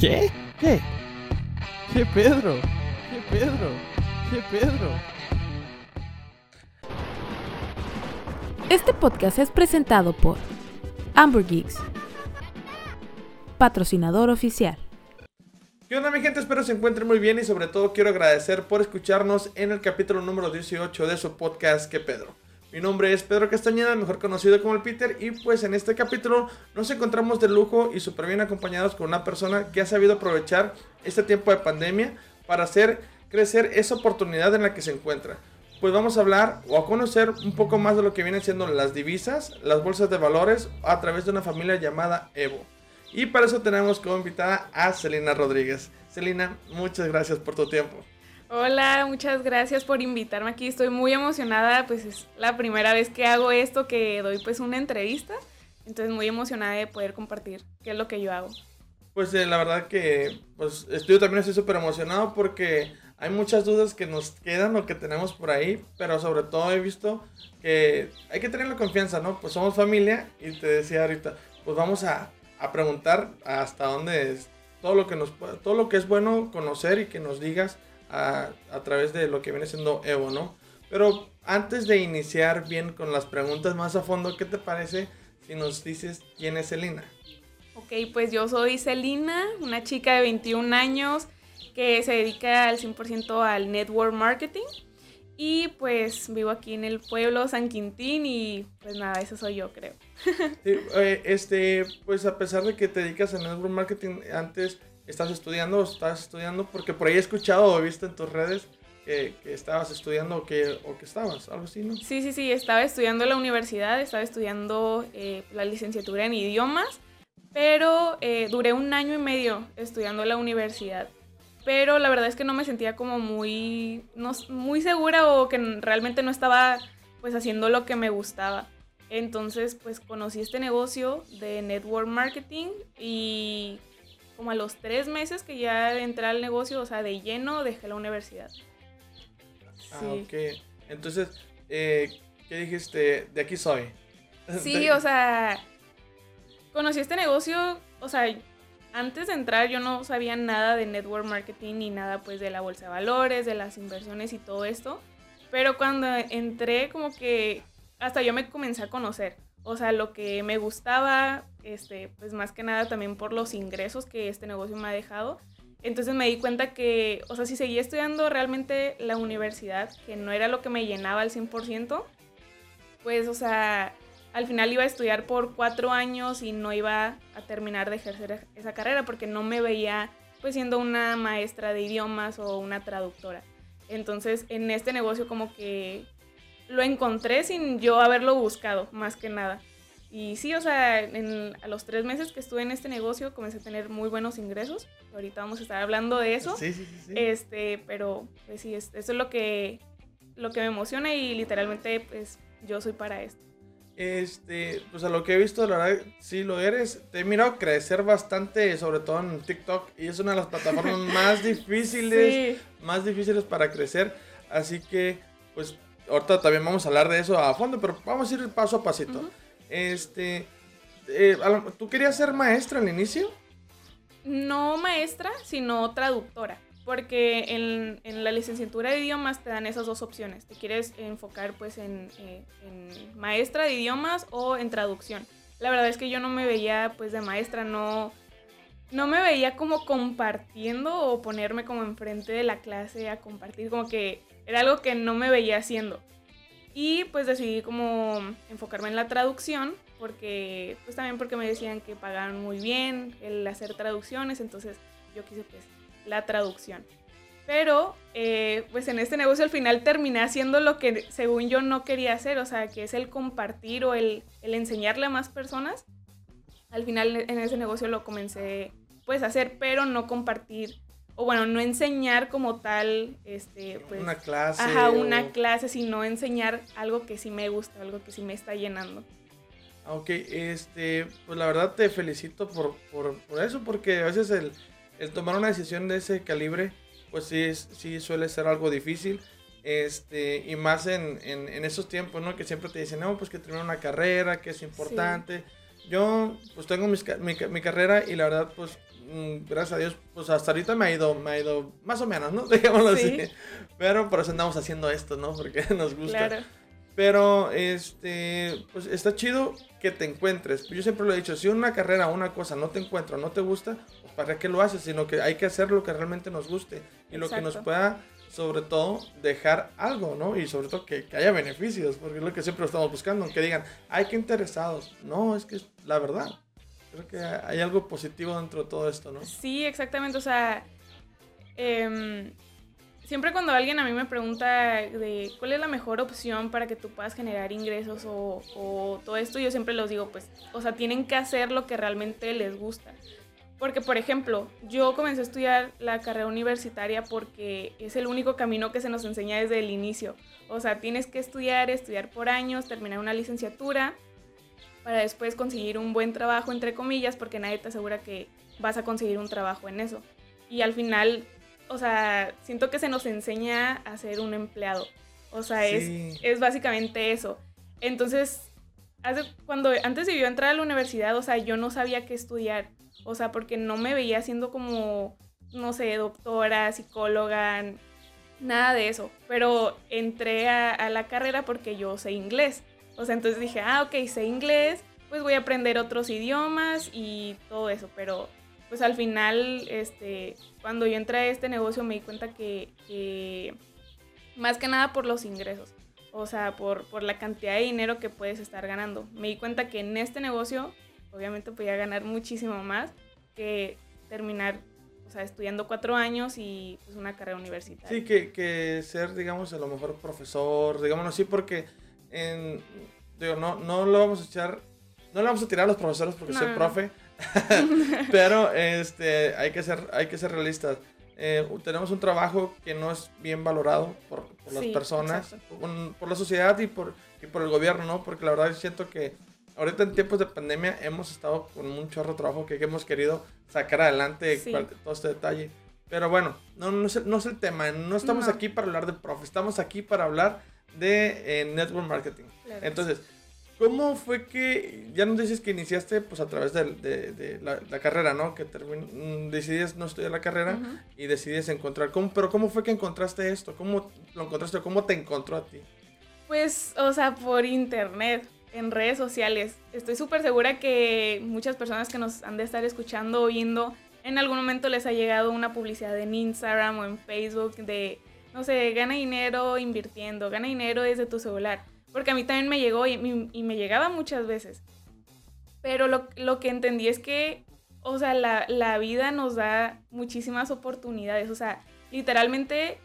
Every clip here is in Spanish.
¿Qué? ¿Qué? ¿Qué Pedro? ¿Qué Pedro? ¿Qué Pedro? Este podcast es presentado por Amber Geeks, patrocinador oficial. ¿Qué onda mi gente? Espero se encuentren muy bien y sobre todo quiero agradecer por escucharnos en el capítulo número 18 de su podcast ¿Qué Pedro? Mi nombre es Pedro Castañeda, mejor conocido como el Peter, y pues en este capítulo nos encontramos de lujo y súper bien acompañados con una persona que ha sabido aprovechar este tiempo de pandemia para hacer crecer esa oportunidad en la que se encuentra. Pues vamos a hablar o a conocer un poco más de lo que vienen siendo las divisas, las bolsas de valores a través de una familia llamada Evo. Y para eso tenemos como invitada a Celina Rodríguez. Celina, muchas gracias por tu tiempo. Hola, muchas gracias por invitarme aquí. Estoy muy emocionada, pues es la primera vez que hago esto, que doy pues una entrevista. Entonces muy emocionada de poder compartir qué es lo que yo hago. Pues eh, la verdad que pues yo también estoy súper emocionado porque hay muchas dudas que nos quedan o que tenemos por ahí, pero sobre todo he visto que hay que tener la confianza, ¿no? Pues somos familia y te decía ahorita, pues vamos a, a preguntar hasta dónde es todo lo que nos todo lo que es bueno conocer y que nos digas a, través de lo que viene siendo Evo, ¿no? Pero antes de iniciar bien con las preguntas más a fondo, ¿qué te parece si nos dices quién es Celina? Ok, pues yo soy Celina, una chica de 21 años que se dedica al 100% al network marketing. Y pues vivo aquí en el pueblo San Quintín y pues nada, eso soy yo creo. Eh, este, pues a pesar de que te dedicas al network marketing, antes estás estudiando estás estudiando? Porque por ahí he escuchado o visto en tus redes que, estabas estudiando o que, o que estabas, algo así, ¿no? Sí, sí, sí, estaba estudiando en la universidad, estaba estudiando eh, la licenciatura en idiomas, pero eh, duré un año y medio estudiando en la universidad. Pero la verdad es que no me sentía como muy, no, muy segura o que realmente no estaba pues haciendo lo que me gustaba. Entonces pues conocí este negocio de network marketing y como a los tres meses que ya entré al negocio, o sea, de lleno, dejé la universidad. Ah, ok. Entonces, eh, ¿qué dijiste? De aquí soy. Sí, o sea, conocí este negocio, o sea, antes de entrar yo no sabía nada de network marketing ni nada pues de la bolsa de valores, de las inversiones y todo esto. Pero cuando entré como que hasta yo me comencé a conocer. O sea, lo que me gustaba, este, pues más que nada también por los ingresos que este negocio me ha dejado. Entonces me di cuenta que, o sea, si seguía estudiando realmente la universidad, que no era lo que me llenaba al 100%, pues, o sea, al final iba a estudiar por cuatro años y no iba a terminar de ejercer esa carrera porque no me veía pues siendo una maestra de idiomas o una traductora. Entonces en este negocio como que lo encontré sin yo haberlo buscado, más que nada. Y sí, o sea, a los tres meses que estuve en este negocio comencé a tener muy buenos ingresos. Ahorita vamos a estar hablando de eso. Sí, sí, sí. Este, pero pues sí, eso es lo que, lo que me emociona y literalmente pues yo soy para esto. Este, pues a lo que he visto, la verdad, sí lo eres. Te he mirado crecer bastante, sobre todo en TikTok, y es una de las plataformas más difíciles, más difíciles para crecer. Así que, pues, ahorita también vamos a hablar de eso a fondo, pero vamos a ir paso a pasito. Este, eh, ¿tú querías ser maestra al inicio? No maestra, sino traductora. Porque en, la licenciatura de idiomas te dan esas dos opciones. Te quieres enfocar pues en, eh, en, maestra de idiomas o en traducción. La verdad es que yo no me veía pues de maestra, no, no me veía como compartiendo o ponerme como enfrente de la clase a compartir, como que era algo que no me veía haciendo. Y pues decidí como enfocarme en la traducción, porque pues también porque me decían que pagaban muy bien el hacer traducciones, entonces yo quise pues la traducción. Pero eh, pues en este negocio al final terminé haciendo lo que según yo no quería hacer, o sea, que es el compartir o el, el enseñarle a más personas. Al final en ese negocio lo comencé pues hacer, pero no compartir o bueno, no enseñar como tal, este, pues... Una clase. Ajá, una clase, sino enseñar algo que sí me gusta, algo que sí me está llenando. Ah, ok, este, pues la verdad te felicito por, por, por eso, porque a veces el, el, tomar una decisión de ese calibre, pues sí, sí suele ser algo difícil. Este, y más en, en, en esos tiempos, ¿no? Que siempre te dicen, no, pues que termina una carrera, que es importante. Yo, pues tengo mi, mi, mi, carrera y la verdad, pues gracias a Dios, pues hasta ahorita me ha ido, me ha ido más o menos, ¿no? Digámoslo Sí. así. Pero por eso andamos haciendo esto, ¿no? Porque nos gusta. Claro. Pero, este, pues está chido que te encuentres. Yo siempre lo he dicho, si una carrera o una cosa no te encuentra, no te gusta, pues para qué lo haces, sino que hay que hacer lo que realmente nos guste y lo que nos pueda, sobre todo, dejar algo, ¿no? Y sobre todo que, que haya beneficios, porque es lo que siempre estamos buscando, que digan, ay, qué interesados. No, es que es la verdad. Creo que hay algo positivo dentro de todo esto, ¿no? Sí, exactamente. O sea, em, siempre cuando alguien a mí me pregunta de cuál es la mejor opción para que tú puedas generar ingresos o, o todo esto, yo siempre los digo, pues, o sea, tienen que hacer lo que realmente les gusta. Porque, por ejemplo, yo comencé a estudiar la carrera universitaria porque es el único camino que se nos enseña desde el inicio. O sea, tienes que estudiar, estudiar por años, terminar una licenciatura para después conseguir un buen trabajo, entre comillas, porque nadie te asegura que vas a conseguir un trabajo en eso. Y al final, o sea, siento que se nos enseña a ser un empleado. O sea, Sí. es, es básicamente eso. Entonces, hace- cuando antes de yo entrar a la universidad, o sea, yo no sabía qué estudiar. O sea, porque no me veía siendo como, no sé, doctora, psicóloga, nada de eso. Pero entré a, a la carrera porque yo sé inglés. O sea, entonces dije, ah, ok, sé inglés, pues voy a aprender otros idiomas y todo eso. Pero pues al final, este, cuando yo entré a este negocio me di cuenta que, más que nada por los ingresos. O sea, por, por la cantidad de dinero que puedes estar ganando. Me di cuenta que en este negocio, obviamente podía ganar muchísimo más que terminar, o sea, estudiando cuatro años y pues una carrera universitaria. Sí, que, que ser, digamos, a lo mejor profesor, digámoslo así, porque en, digo, no, no lo vamos a echar, no le vamos a tirar a los profesores porque No, soy profe, pero este, hay, que ser, hay que ser realistas. Eh, tenemos un trabajo que no es bien valorado por, por las Sí, personas, exacto. por, la sociedad y por, y por el gobierno, ¿no? Porque la verdad siento que ahorita en tiempos de pandemia hemos estado con un chorro de trabajo que hemos querido sacar adelante Sí. todo este detalle. Pero bueno, no, no, es, no es el tema. No estamos No. aquí para hablar de profe, estamos aquí para hablar de eh, network marketing. Claro. Entonces, ¿cómo fue que ya nos dices que iniciaste pues a través de, de- de la, la carrera, ¿no? Que termin- mm, decidías no estudiar la carrera y decidías encontrar. ¿Cómo, pero ¿cómo fue que encontraste esto? ¿Cómo lo encontraste? ¿Cómo te encontró a ti? Pues, o sea, por internet, en redes sociales. Estoy súper segura que muchas personas que nos han de estar escuchando o viendo, en algún momento les ha llegado una publicidad en Instagram o en Facebook de, no sé, gana dinero invirtiendo, gana dinero desde tu celular. Porque a mí también me llegó y, y- me llegaba muchas veces. Pero lo, lo que entendí es que, o sea, la, la vida nos da muchísimas oportunidades. O sea, literalmente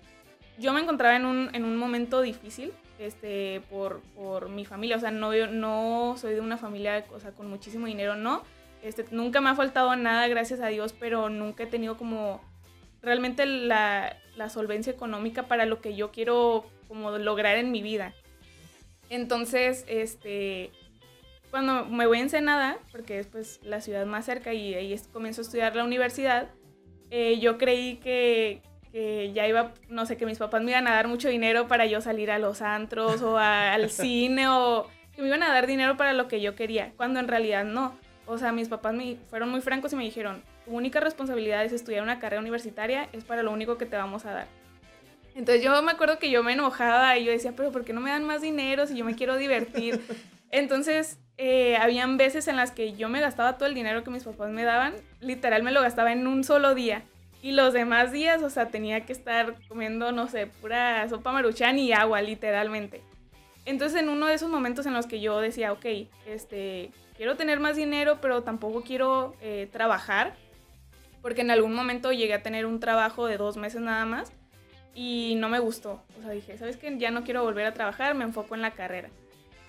yo me encontraba en un, en un momento difícil este, por, por mi familia. O sea, no, yo no soy de una familia o sea, con muchísimo dinero, no. Este, nunca me ha faltado nada, gracias a Dios, pero nunca he tenido como realmente la, la solvencia económica para lo que yo quiero como lograr en mi vida. Entonces, este, cuando me voy a Ensenada, porque es pues la ciudad más cerca y ahí es- comienzo a estudiar la universidad, eh, yo creí que, que ya iba, no sé, que mis papás me iban a dar mucho dinero para yo salir a los antros o a- al cine o que me iban a dar dinero para lo que yo quería, cuando en realidad no. O sea, mis papás me fueron muy francos y me dijeron, tu única responsabilidad es estudiar una carrera universitaria, es para lo único que te vamos a dar. Entonces yo me acuerdo que yo me enojaba y yo decía, pero ¿por qué no me dan más dinero si yo me quiero divertir? Entonces, eh, habían veces en las que yo me gastaba todo el dinero que mis papás me daban, literal me lo gastaba en un solo día. Y los demás días, o sea, tenía que estar comiendo, no sé, pura sopa maruchan y agua, literalmente. Entonces, en uno de esos momentos en los que yo decía, ok, este, quiero tener más dinero, pero tampoco quiero eh, trabajar, porque en algún momento llegué a tener un trabajo de dos meses nada más y no me gustó. O sea, dije, ¿sabes qué? Ya no quiero volver a trabajar, me enfoco en la carrera.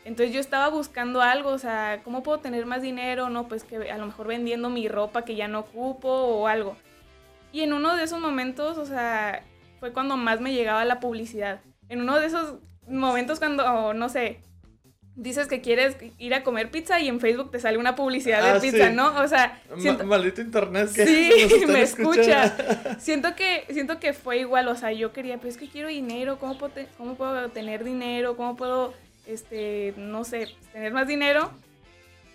Entonces yo estaba buscando algo, o sea, ¿cómo puedo tener más dinero? No, pues que a lo mejor vendiendo mi ropa que ya no ocupo o algo. Y en uno de esos momentos, o sea, fue cuando más me llegaba la publicidad. En uno de esos momentos cuando, no sé, dices que quieres ir a comer pizza y en Facebook te sale una publicidad Ah, de pizza, sí. ¿no? O sea, siento- maldito internet que Sí, nos están me escuchando. escucha. Siento que, siento que fue igual, o sea, yo quería, pues es que quiero dinero, ¿cómo puedo, te- cómo puedo tener dinero? ¿Cómo puedo, este, no sé, tener más dinero?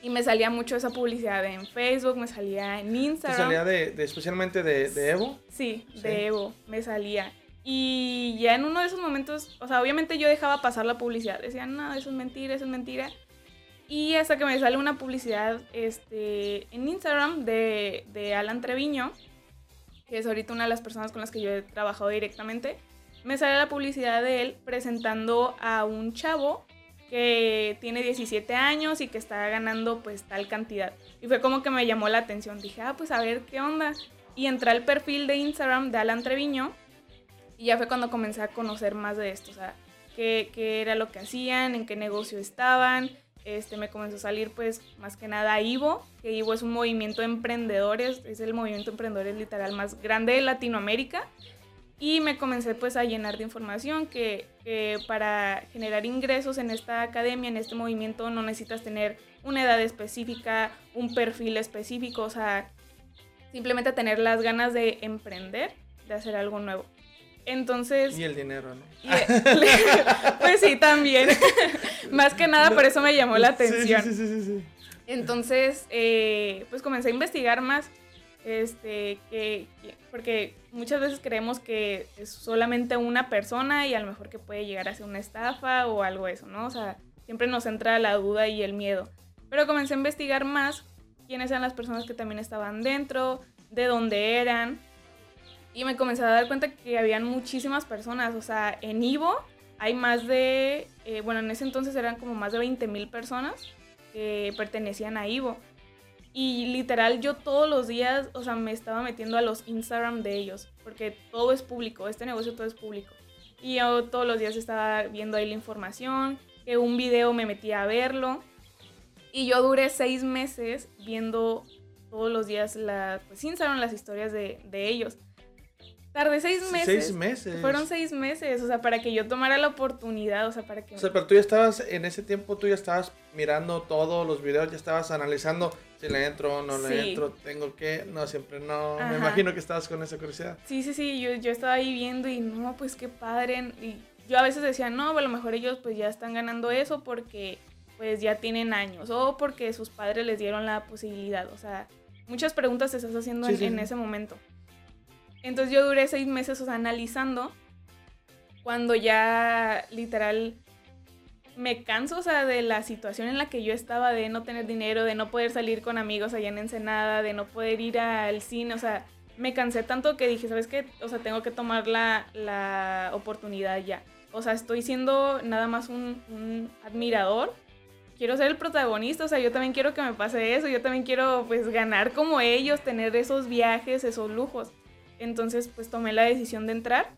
Y me salía mucho esa publicidad en Facebook, me salía en ¿Te Instagram. salía de, de- especialmente de, de Evo? Sí, Sí. de Evo, me salía. Y ya en uno de esos momentos, o sea, obviamente yo dejaba pasar la publicidad. Decía, no, eso es mentira, eso es mentira. Y hasta que me sale una publicidad este, en Instagram de, de Alan Treviño, que es ahorita una de las personas con las que yo he trabajado directamente, me sale la publicidad de él presentando a un chavo que tiene 17 años y que está ganando pues tal cantidad. Y fue como que me llamó la atención. Dije, ah, pues a ver qué onda. Y entré al perfil de Instagram de Alan Treviño y ya fue cuando comencé a conocer más de esto. O sea, qué, era lo que hacían, en qué negocio estaban. Este, me comenzó a salir pues más que nada Ivo, que Ivo es un movimiento de emprendedores, es el movimiento de emprendedores literal más grande de Latinoamérica. Y me comencé pues a llenar de información que para generar ingresos en esta academia, en este movimiento, no necesitas tener una edad específica, un perfil específico, o sea, simplemente tener las ganas de emprender, de hacer algo nuevo. Entonces, Y el dinero, ¿no? y- pues sí, también. Más que nada por eso me llamó la atención. Sí, sí, sí, sí. Entonces, eh, pues comencé a investigar más, este, que, que- porque muchas veces creemos que es solamente una persona y a lo mejor que puede llegar a ser una estafa o algo eso, ¿no? O sea, siempre nos entra la duda y el miedo. Pero comencé a investigar más quiénes eran las personas que también estaban dentro, de dónde eran, y me comencé a dar cuenta que habían muchísimas personas, o sea, en Ivo hay más de, eh, bueno, en ese entonces eran como más de 20 mil personas que pertenecían a Ivo. Y literal yo todos los días, o sea, me estaba metiendo a los Instagram de ellos, porque todo es público, este negocio todo es público. Y yo todos los días estaba viendo ahí la información, que un video me metía a verlo. Y yo duré seis meses viendo todos los días la, pues, Instagram, las historias de, de ellos. Tardé seis meses. Seis meses. Fueron seis meses, o sea, para que yo tomara la oportunidad, o sea, para que... O sea, pero tú ya estabas, en ese tiempo tú ya estabas mirando todos los videos, ya estabas analizando si le entro, no le Sí. entro, tengo que, no, siempre no. Ajá. Me imagino que estabas con esa curiosidad. Sí, sí, sí, yo, yo estaba ahí viendo y no, pues qué padre. Y yo a veces decía, no, a lo mejor ellos pues ya están ganando eso porque pues ya tienen años o porque sus padres les dieron la posibilidad. O sea, muchas preguntas te estás haciendo Sí, en, sí, en sí. ese momento. Entonces yo duré seis meses, o sea, analizando cuando ya literal me canso, o sea, de la situación en la que yo estaba, de no tener dinero, de no poder salir con amigos allá en Ensenada, de no poder ir al cine, o sea, me cansé tanto que dije, ¿sabes qué? O sea, tengo que tomar la, la oportunidad ya. O sea, estoy siendo nada más un, un admirador. Quiero ser el protagonista, o sea, yo también quiero que me pase eso, yo también quiero pues ganar como ellos, tener esos viajes, esos lujos. Entonces, pues tomé la decisión de entrar.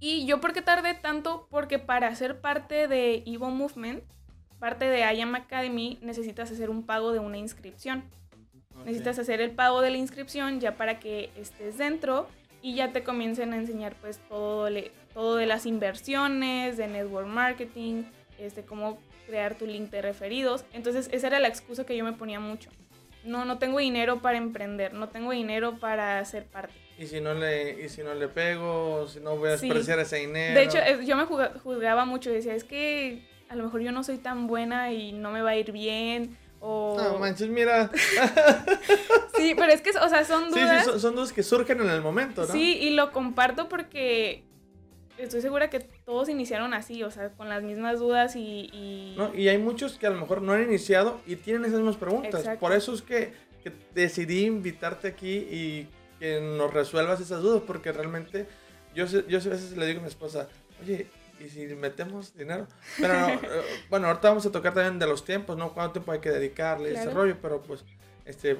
Y yo, ¿por qué tardé tanto? Porque para ser parte de Evo Movement, parte de I Am Academy, necesitas hacer un pago de una inscripción. Necesitas hacer el pago de la inscripción ya para que estés dentro y ya te comiencen a enseñar pues todo, le- todo de las inversiones, de network marketing, este, cómo crear tu link de referidos. Entonces esa era la excusa que yo me ponía mucho. No, no tengo dinero para emprender, no tengo dinero para ser parte. Y si no le, y si no le pego, si no voy a Sí. despreciar ese dinero. De hecho, es- yo me juzgaba mucho, decía, es que a lo mejor yo no soy tan buena y no me va a ir bien. O... No manches, mira. Sí, pero es que, o sea, son Sí, dudas. sí, son, son dudas que surgen en el momento, ¿no? Sí, y lo comparto porque estoy segura que todos iniciaron así, o sea, con las mismas dudas y... y- ¿no? Y hay muchos que a lo mejor no han iniciado y tienen esas mismas preguntas. Exacto. Por eso es que, que decidí invitarte aquí y que nos resuelvas esas dudas, porque realmente yo, sé- yo a veces le digo a mi esposa, oye, ¿y si metemos dinero? Pero no, eh, bueno, ahorita vamos a tocar también de los tiempos, ¿no? ¿Cuánto tiempo hay que dedicarle? Ese Claro. rollo, pero pues, este,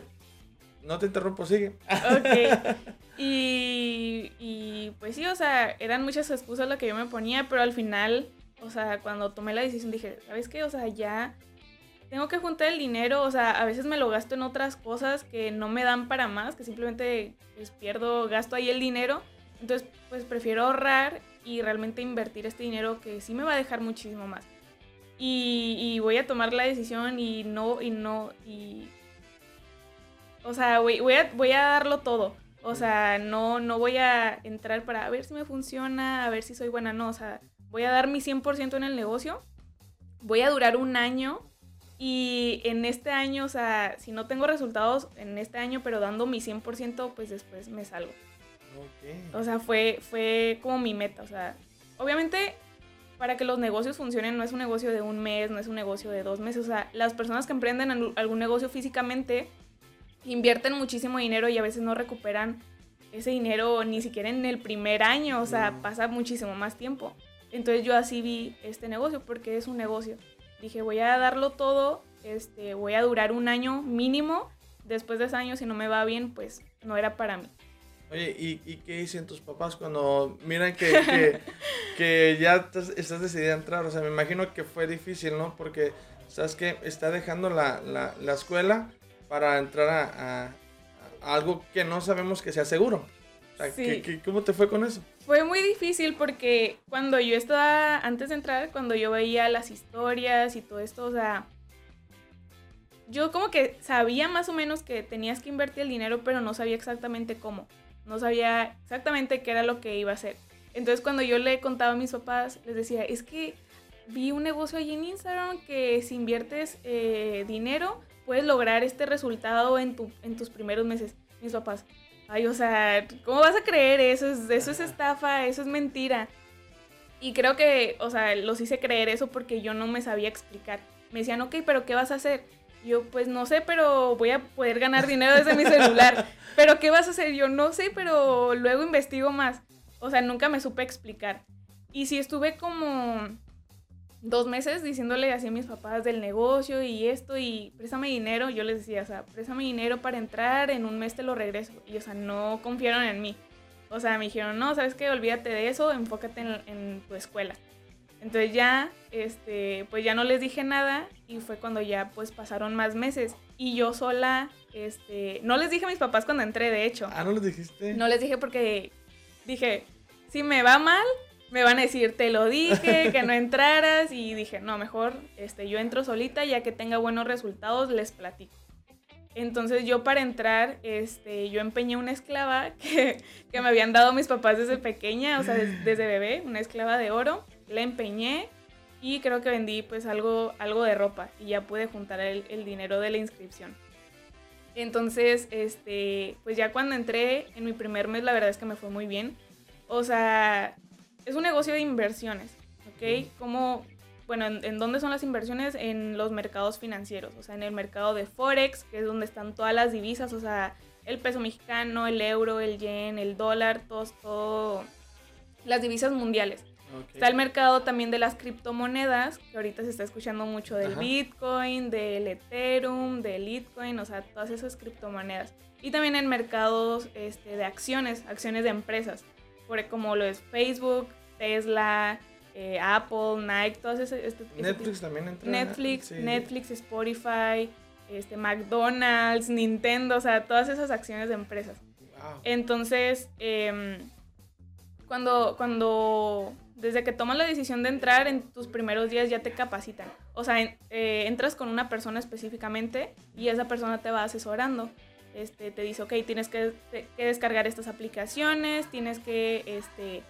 no te interrumpo, sigue. Ok. Y, y pues sí, o sea, eran muchas excusas lo que yo me ponía, pero al final, o sea, cuando tomé la decisión dije, ¿sabes qué? O sea, ya tengo que juntar el dinero, o sea, a veces me lo gasto en otras cosas que no me dan para más, que simplemente pues pierdo, gasto ahí el dinero. Entonces, pues prefiero ahorrar y realmente invertir este dinero que sí me va a dejar muchísimo más. Y, y voy a tomar la decisión y no, y no, y... O sea, voy, voy, a, voy a darlo todo. O sea, no, no voy a entrar para ver si me funciona, a ver si soy buena, no. O sea, voy a dar mi 100% en el negocio. Voy a durar un año Y en este año, o sea, si no tengo resultados en este año, pero dando mi 100%, pues después me salgo. Ok. O sea, fue, fue como mi meta. O sea, obviamente para que los negocios funcionen no es un negocio de un mes, no es un negocio de dos meses. O sea, las personas que emprenden al- algún negocio físicamente invierten muchísimo dinero y a veces no recuperan ese dinero ni siquiera en el primer año. O sea, Mm. pasa muchísimo más tiempo. Entonces yo así vi este negocio porque es un negocio. Dije, voy a darlo todo, este, voy a durar un año mínimo. Después de ese año, si no me va bien, pues no era para mí. Oye, ¿y, y qué dicen tus papás cuando miran que, que, que ya estás, decidida a entrar? O sea, me imagino que fue difícil, ¿no? Porque, ¿sabes que Está dejando la, la, la escuela para entrar a, a- a algo que no sabemos que sea seguro. O sea, Sí. ¿qué- qué- cómo te fue con eso? Fue muy difícil porque cuando yo estaba, antes de entrar, cuando yo veía las historias y todo esto, o sea, yo como que sabía más o menos que tenías que invertir el dinero, pero no sabía exactamente cómo. No sabía exactamente qué era lo que iba a hacer. Entonces cuando yo le contaba a mis papás, les decía, es que vi un negocio allí en Instagram que si inviertes eh, dinero, puedes lograr este resultado en, en tus primeros meses. Mis papás, Ay, o sea, ¿cómo vas a creer eso? Es- Eso es estafa, eso es mentira. Y creo que, o sea, los hice creer eso porque yo no me sabía explicar. Me decían, ok, pero ¿qué vas a hacer? Yo, pues no sé, pero voy a poder ganar dinero desde mi celular. ¿Pero qué vas a hacer? Yo no sé, pero luego investigo más. O sea, nunca me supe explicar. Y sí estuve como dos meses diciéndole así a mis papás del negocio y esto y préstame dinero. Yo les decía, o sea, préstame dinero para entrar, en un mes te lo regreso. Y, o sea, no confiaron en mí. O sea, me dijeron, no, ¿sabes qué? Olvídate de eso, enfócate en, en tu escuela. Entonces ya, este, pues ya no les dije nada y fue cuando ya pues pasaron más meses. Y yo sola, este, no les dije a mis papás cuando entré, de hecho. Ah, ¿no les dijiste? No les dije porque dije, si me va mal, me van a decir, te lo dije, que no entraras. Y dije, no, mejor este, yo entro solita, ya que tenga buenos resultados, les platico. Entonces yo para entrar, este, yo empeñé una esclava que, que me habían dado mis papás desde pequeña, o sea, des- desde bebé, una esclava de oro. La empeñé y creo que vendí pues algo, algo de ropa y ya pude juntar el, el dinero de la inscripción. Entonces, este, pues ya cuando entré en mi primer mes, la verdad es que me fue muy bien. O sea, es un negocio de inversiones, ¿ok? Como, bueno, ¿en, en dónde son las inversiones? En los mercados financieros, o sea, en el mercado de Forex, que es donde están todas las divisas, o sea, el peso mexicano, el euro, el yen, el dólar, todos, todo, las divisas mundiales. Ok. Está el mercado también de las criptomonedas, que ahorita se está escuchando mucho del Ajá. Bitcoin, del Ethereum, del Litecoin, o sea, todas esas criptomonedas. Y también en mercados este, de acciones, acciones de empresas, por, como lo es Facebook, Tesla, eh, Apple, Nike, todas esas... este- Netflix también entra. Netflix, Sí. Netflix, Spotify, este, McDonald's, Nintendo, o sea, todas esas acciones de empresas. Wow. Entonces, em, cuando, cuando, desde que tomas la decisión de entrar, en tus primeros días ya te capacitan. O sea, en- eh, entras con una persona específicamente y esa persona te va asesorando. Este, te dice, ok, tienes que, te- que descargar estas aplicaciones, tienes que, este,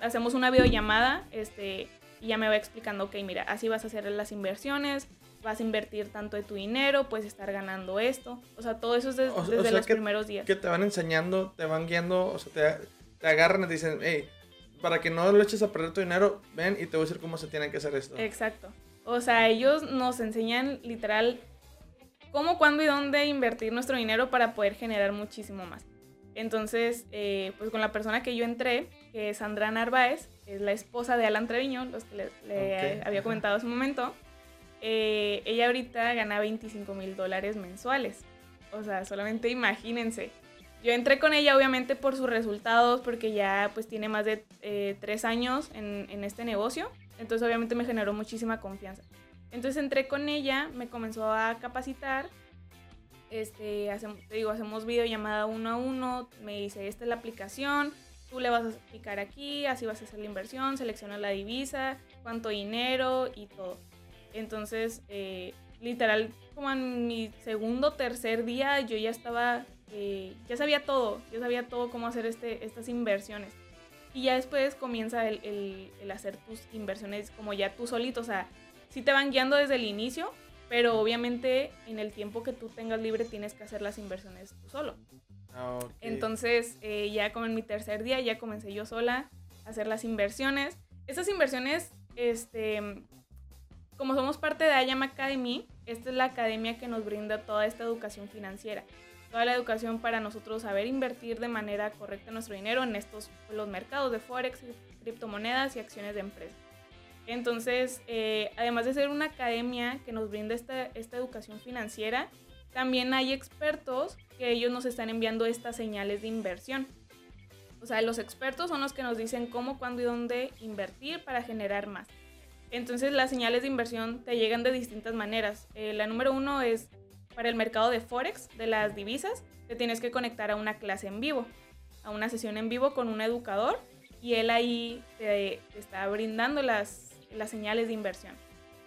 hacemos una videollamada, este, y ya me va explicando, ok, mira, así vas a hacer las inversiones, vas a invertir tanto de tu dinero, puedes estar ganando esto. O sea, todo eso es des- O- o desde sea los que- primeros días. Que te van enseñando, te van guiando, o sea, te, te agarran y te dicen, hey, para que no lo eches a perder tu dinero, ven y te voy a decir cómo se tiene que hacer esto. Exacto. O sea, ellos nos enseñan literal cómo, cuándo y dónde invertir nuestro dinero para poder generar muchísimo más. Entonces, eh, pues con la persona que yo entré, que es Sandra Narváez, es la esposa de Alan Treviño, los que le, le Ok, había comentado hace un momento, eh, ella ahorita gana 25 mil dólares mensuales. O sea, solamente imagínense. Yo entré con ella obviamente por sus resultados, porque ya pues tiene más de eh, tres años en, en este negocio. Entonces obviamente me generó muchísima confianza. Entonces entré con ella, me comenzó a capacitar. Este, te digo, hacemos videollamada uno a uno. Me dice, esta es la aplicación, tú le vas a picar aquí, así vas a hacer la inversión, selecciona la divisa, cuánto dinero y todo. Entonces, eh, literal, como en mi segundo tercer día, yo ya estaba, eh, ya sabía todo, yo sabía todo cómo hacer este, estas inversiones. Y ya después comienza el, el- el hacer tus inversiones como ya tú solito, o sea, sí te van guiando desde el inicio, pero obviamente en el tiempo que tú tengas libre tienes que hacer las inversiones tú solo. Ah. Entonces, eh, ya como en mi tercer día, ya comencé yo sola a hacer las inversiones. Esas inversiones, este, como somos parte de IAM Academy, esta es la academia que nos brinda toda esta educación financiera. Toda la educación para nosotros saber invertir de manera correcta nuestro dinero en estos, los mercados de Forex, criptomonedas y acciones de empresas. Entonces, eh, además de ser una academia que nos brinda esta, esta educación financiera, también hay expertos que ellos nos están enviando estas señales de inversión. O sea, los expertos son los que nos dicen cómo, cuándo y dónde invertir para generar más. Entonces las señales de inversión te llegan de distintas maneras. Eh, la número uno es para el mercado de Forex, de las divisas, te tienes que conectar a una clase en vivo, a una sesión en vivo con un educador y él ahí te, te está brindando las, las señales de inversión.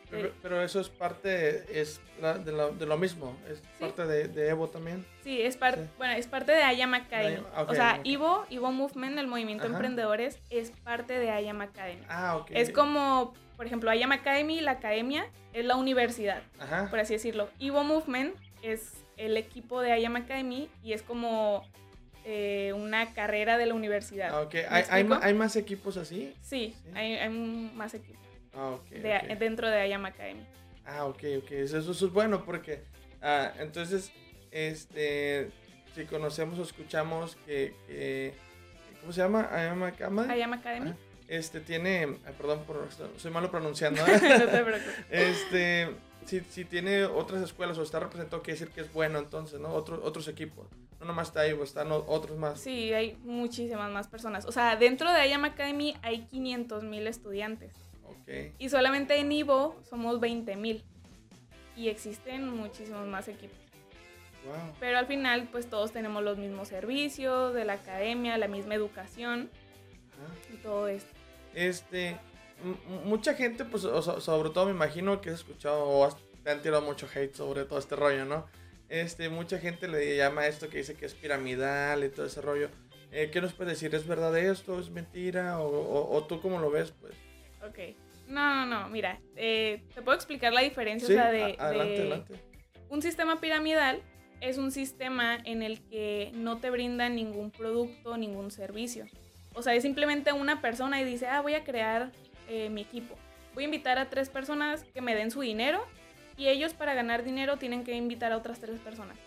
Pero, pero eso es parte es de, lo, de lo mismo. Es parte de, de Evo también. Sí, es, par- Sí. Bueno, es parte de IAM Academy. IAM, ok, o sea, ok. Ivo, Ivo Movement, el movimiento Ajá. Emprendedores, es parte de IAM Academy. Ah, ok. Es como, por ejemplo, IAM Academy, la academia, es la universidad, Ajá. por así decirlo. Ivo Movement es el equipo de IAM Academy y es como eh, una carrera de la universidad. Ah, ok. ¿Me ¿Hay, hay, hay más equipos así? Sí, Sí. Hay, hay más equipos Ah, ok. de- ok. dentro de IAM Academy. Ah, ok, ok. Eso, eso es bueno porque ah, entonces, este, si conocemos o escuchamos que, que- ¿cómo se llama? Academy. IAM Academy. Ah, Este tiene, ay, perdón por, soy malo pronunciando. no te preocupes. este, si, si tiene otras escuelas o está representado, quiere decir que es bueno entonces, ¿no? Otros, otros equipos. No nomás está ahí, están o- otros más. Sí, hay muchísimas más personas. O sea, dentro de IAM Academy hay 500 mil estudiantes. Ok. Y solamente en Ivo somos 20 mil. Y existen muchísimos más equipos. Wow. Pero al final, pues todos tenemos los mismos servicios de la academia, la misma educación Ajá. y todo esto. Este, mucha gente, pues, so- sobre todo me imagino que has escuchado o has- te han tirado mucho hate sobre todo este rollo, ¿no? Este, mucha gente le llama esto que dice que es piramidal y todo ese rollo. Eh, ¿Qué nos puedes decir? ¿Es verdad esto? ¿Es mentira? ¿O, o- o tú cómo lo ves? Pues, Ok. No, no, no, mira, eh, te puedo explicar la diferencia. sí, o sea, de, a- adelante, de- adelante. Un sistema piramidal es un sistema en el que no te brinda ningún producto, ningún servicio. O sea, es simplemente una persona y dice, ah, voy a crear eh, mi equipo. Voy a invitar a tres personas que me den su dinero y ellos para ganar dinero tienen que invitar a otras tres personas.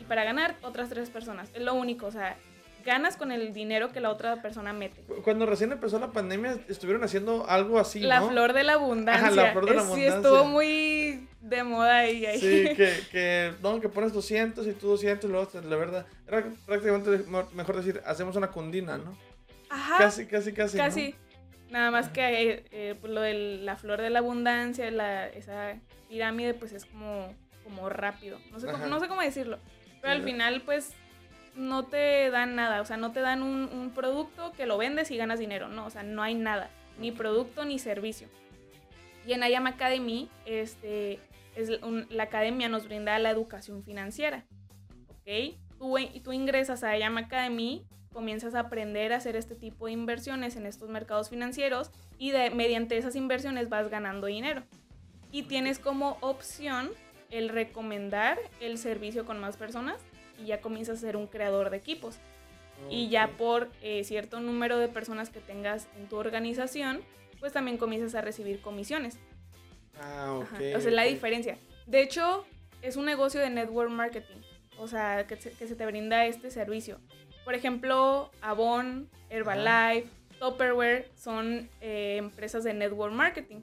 Y para ganar otras tres personas. Es lo único, o sea, ganas con el dinero que la otra persona mete. Cu- Cuando recién empezó la pandemia, estuvieron haciendo algo así, la ¿no? flor de la abundancia. Ajá, la flor de la Es- Sí, abundancia. estuvo muy de moda ahí. ahí. Sí, que, que, no, que pones 200 y tú 200 y luego, la verdad, era prácticamente me- mejor decir, hacemos una cundina, ¿no? Ajá. Casi, casi, casi. ¿no? Casi. Nada más que eh, eh, pues, lo de la flor de la abundancia, la, esa pirámide, pues es como, como rápido. No sé, cómo, no sé cómo decirlo. Pero Sí, al ¿no? final, pues, no te dan nada. O sea, no te dan un, producto que lo vendes y ganas dinero. No, o sea, no hay nada. Ni producto ni servicio. Y en IAM Academy, este, es la academia nos brinda la educación financiera. ¿Ok? Tú, tú ingresas a IAM Academy, comienzas a aprender a hacer este tipo de inversiones en estos mercados financieros y de, mediante esas inversiones vas ganando dinero. Y tienes como opción el recomendar el servicio con más personas y ya comienzas a ser un creador de equipos. Y ya por eh, cierto número de personas que tengas en tu organización, pues también comienzas a recibir comisiones. Ah, ok. Ajá, O sea, la diferencia. De hecho, es un negocio de network marketing. O sea, que se, que se te brinda este servicio. Por ejemplo, Avon, Herbalife, Tupperware son eh, empresas de network marketing.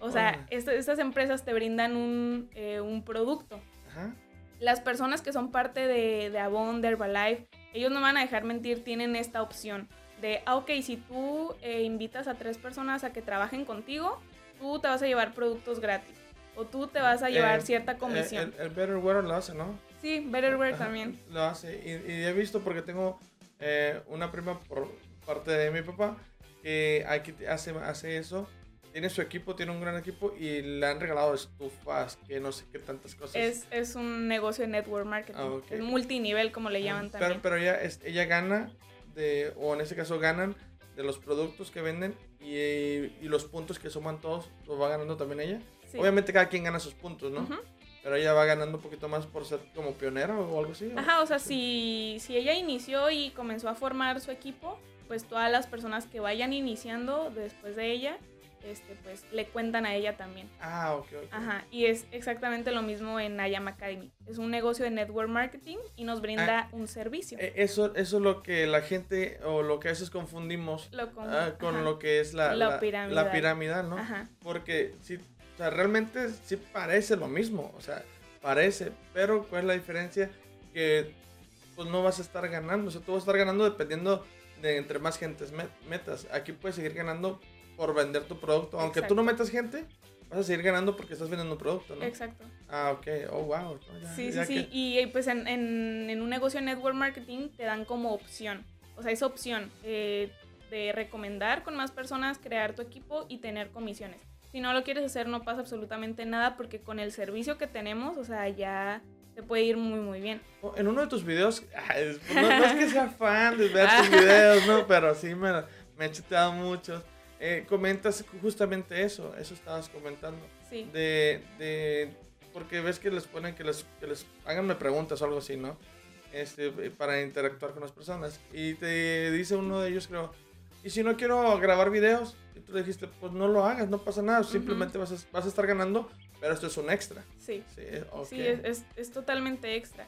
O sea, esta- estas empresas te brindan un, eh, un producto. Ajá. Las personas que son parte de, de Avon, de Herbalife, ellos no van a dejar mentir, tienen esta opción de, ah, ok, si tú eh, invitas a tres personas a que trabajen contigo, tú te vas a llevar productos gratis. O tú te vas a llevar Eh, cierta comisión. El, el Better Wear lo hace, ¿no? sí, Betterware Ajá, también. Lo hace. Y, y he visto porque tengo eh, una prima por parte de mi papá que aquí hace, hace eso. Tiene su equipo, tiene un gran equipo y le han regalado estufas, que no sé qué tantas cosas. Es, es un negocio de network marketing. Ah, ok. Es multinivel, como le Ah, llaman pero, también. pero ella, es- ella gana, de, o en este caso ganan de los productos que venden y, y los puntos que suman todos, los va ganando también ella. Sí. Obviamente cada quien gana sus puntos, ¿no? Ujú. Pero ella va ganando un poquito más por ser como pionera o algo así. ¿o? Ajá, o sea, si, si ella inició y comenzó a formar su equipo, pues todas las personas que vayan iniciando después de ella, este, pues le cuentan a ella también. Ah, ok, ok. Ajá, y es exactamente lo mismo en Ayam Academy. Es un negocio de network marketing y nos brinda un servicio. Eh, Eso, eso es lo que la gente o lo que a veces confundimos Lo con- ah, con ajá. lo que es la, La la, piramidal. la piramidal, ¿no? Ajá, Porque sí, o sea, realmente sí parece lo mismo, o sea, parece, pero ¿cuál es la diferencia? Que pues no vas a estar ganando, o sea, tú vas a estar ganando dependiendo de entre más gentes met- metas. Aquí puedes seguir ganando por vender tu producto, aunque tú no Exacto. metas gente, vas a seguir ganando porque estás vendiendo un producto, ¿no? exacto. Ah, ok, oh, wow. no, ya- Sí, sí, ya sí. que- Y pues en, en- en un negocio de network marketing te dan como opción. O sea, esa opción eh, de recomendar con más personas, crear tu equipo y tener comisiones. Si no lo quieres hacer, no pasa absolutamente nada porque con el servicio que tenemos, o sea, ya te puede ir muy, muy bien. En uno de tus videos, es- no, no es que sea fan de ver tus videos, ¿no? Pero sí me, me he chuteado muchos. Eh, comentas justamente eso, eso estabas comentando. Sí. De, de, porque ves que les ponen que les, que les háganme preguntas o algo así, ¿no? Este, para interactuar con las personas. Y te dice uno de ellos, creo, y si no quiero grabar videos, y tú le dijiste, pues no lo hagas, no pasa nada, simplemente vas, a, vas a estar ganando, pero esto es un extra. Sí. Sí, ok. Sí, es, es- es totalmente extra.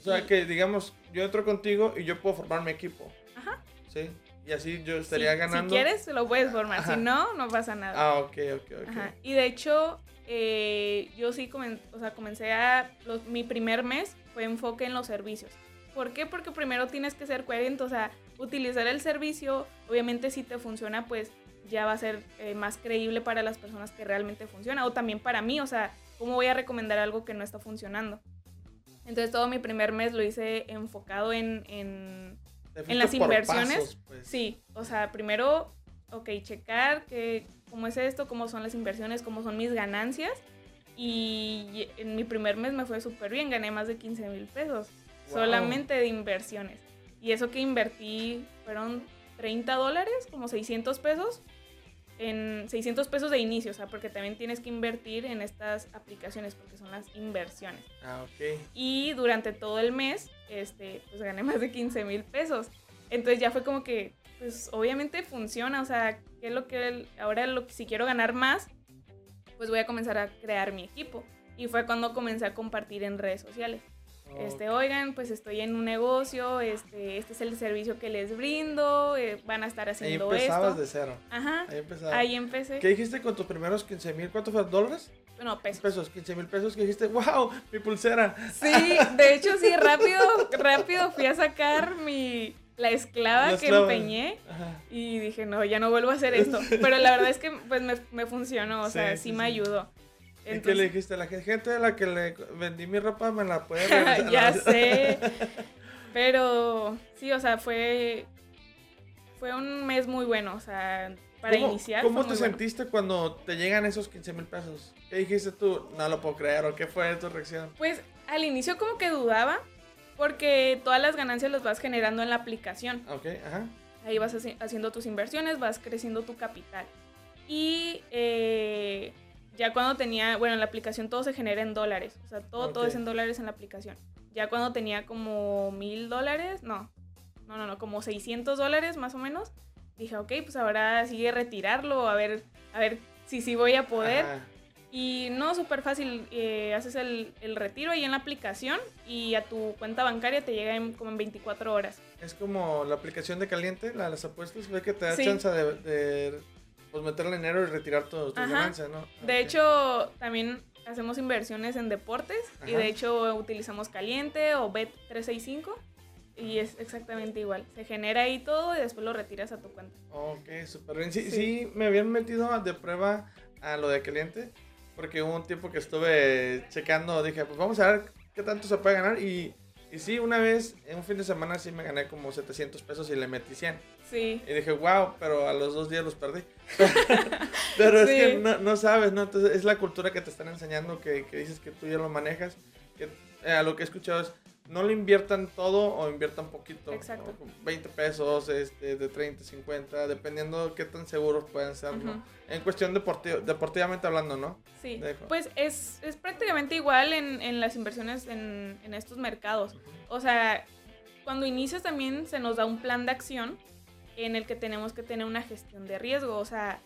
O sea, Y- que digamos, yo entro contigo y yo puedo formar mi equipo. Ajá. ¿Sí? Y así yo estaría ganando. Si quieres, lo puedes formar. Ajá. Si no, no pasa nada. Ah, ok, ok, ok. Ajá. Y de hecho, eh, yo sí comen- o sea, comencé a. los- mi primer mes fue enfoque en los servicios. ¿Por qué? Porque primero tienes que ser coherente, o sea, utilizar el servicio, obviamente si te funciona, pues ya va a ser eh, más creíble para las personas que realmente funciona, o también para mí, o sea, ¿cómo voy a recomendar algo que no está funcionando? Entonces todo mi primer mes lo hice enfocado en, en en las inversiones, pasos, pues. Sí, o sea, primero, ok, checar que, cómo es esto, cómo son las inversiones, cómo son mis ganancias. Y en mi primer mes me fue súper bien, gané más de 15 mil pesos, Wow. solamente de inversiones. Y eso que invertí fueron 30 dólares, como 600 pesos, en 600 pesos de inicio, o sea, porque también tienes que invertir en estas aplicaciones, porque son las inversiones. Ah, ok. Y durante todo el mes, este, pues gané más de 15 mil pesos. Entonces ya fue como que, pues obviamente funciona, o sea, ¿qué es lo que el- ahora lo, si quiero ganar más, pues voy a comenzar a crear mi equipo. Y fue cuando comencé a compartir en redes sociales. Este, oigan, pues estoy en un negocio, este, este es el servicio que les brindo, eh, van a estar Ahí haciendo empezabas esto. de cero. Ajá, Ahí ahí empecé. ¿Qué dijiste con tus primeros 15 mil? ¿Cuánto fue? ¿Dólares? No, pesos. Pesos, 15 mil pesos. Que dijiste, wow, mi pulsera. Sí, de hecho sí, rápido, rápido fui a sacar mi, la esclava La que esclava. empeñé. Ajá. Y dije, no, ya no vuelvo a hacer esto. Pero la verdad es que pues me, me funcionó, o Sí, sea, sí, sí, me ayudó. ¿Y qué le Entonces, dijiste a la gente? A la que le vendí mi ropa me la puede ya sé. Pero sí, o sea, fue fue un mes muy bueno, o sea, para ¿Cómo, iniciar. ¿Cómo te muy bueno. sentiste cuando te llegan esos 15 mil pesos? ¿Qué dijiste tú? No lo puedo creer. ¿O qué fue tu reacción? Pues al inicio como que dudaba, porque todas las ganancias las vas generando en la aplicación. Ok, ajá. Ahí vas haci- haciendo tus inversiones, vas creciendo tu capital. Y eh, ya cuando tenía, bueno, en la aplicación todo se genera en dólares. O sea, todo, todo Ok. es en dólares en la aplicación. Ya cuando tenía como mil dólares, no, no, no, no, como 600 dólares más o menos, dije, ok, pues ahora sigue retirarlo, a ver, a ver si sí voy a poder. Ajá. Y no, súper fácil, eh, haces el, el retiro ahí en la aplicación y a tu cuenta bancaria te llega en, como en 24 horas. Es como la aplicación de caliente, la de las apuestas, ve que te da Sí. chance de, de, pues meterle dinero y retirar tu, tu Ajá. ganancia, ¿no? De hecho, también hacemos inversiones en deportes y de hecho utilizamos Caliente o Bet365 y es exactamente igual. Se genera ahí todo y después lo retiras a tu cuenta. Ok, súper bien. Sí, Sí. sí. me habían metido de prueba a lo de caliente, porque hubo un tiempo que estuve checando, dije, pues vamos a ver qué tanto se puede ganar. Y, y sí, una vez, en un fin de semana, sí me gané como 700 pesos y le metí 100. Sí, Y dije, wow, pero a los dos días los perdí. pero es Sí. que no, no sabes, ¿no? Entonces es la cultura que te están enseñando, que, que dices que tú ya lo manejas. Que, eh, a lo que he escuchado es, no le inviertan todo o inviertan poquito. Exacto. ¿no? Como 20 pesos, este, de 30, 50, dependiendo de qué tan seguros pueden ser, ¿no? En cuestión deporti- deportivamente hablando, ¿no? Sí, Dejo. pues es, es prácticamente igual en, en las inversiones en, en estos mercados. O sea, cuando inicias también se nos da un plan de acción en el que tenemos que tener una gestión de riesgo. O sea,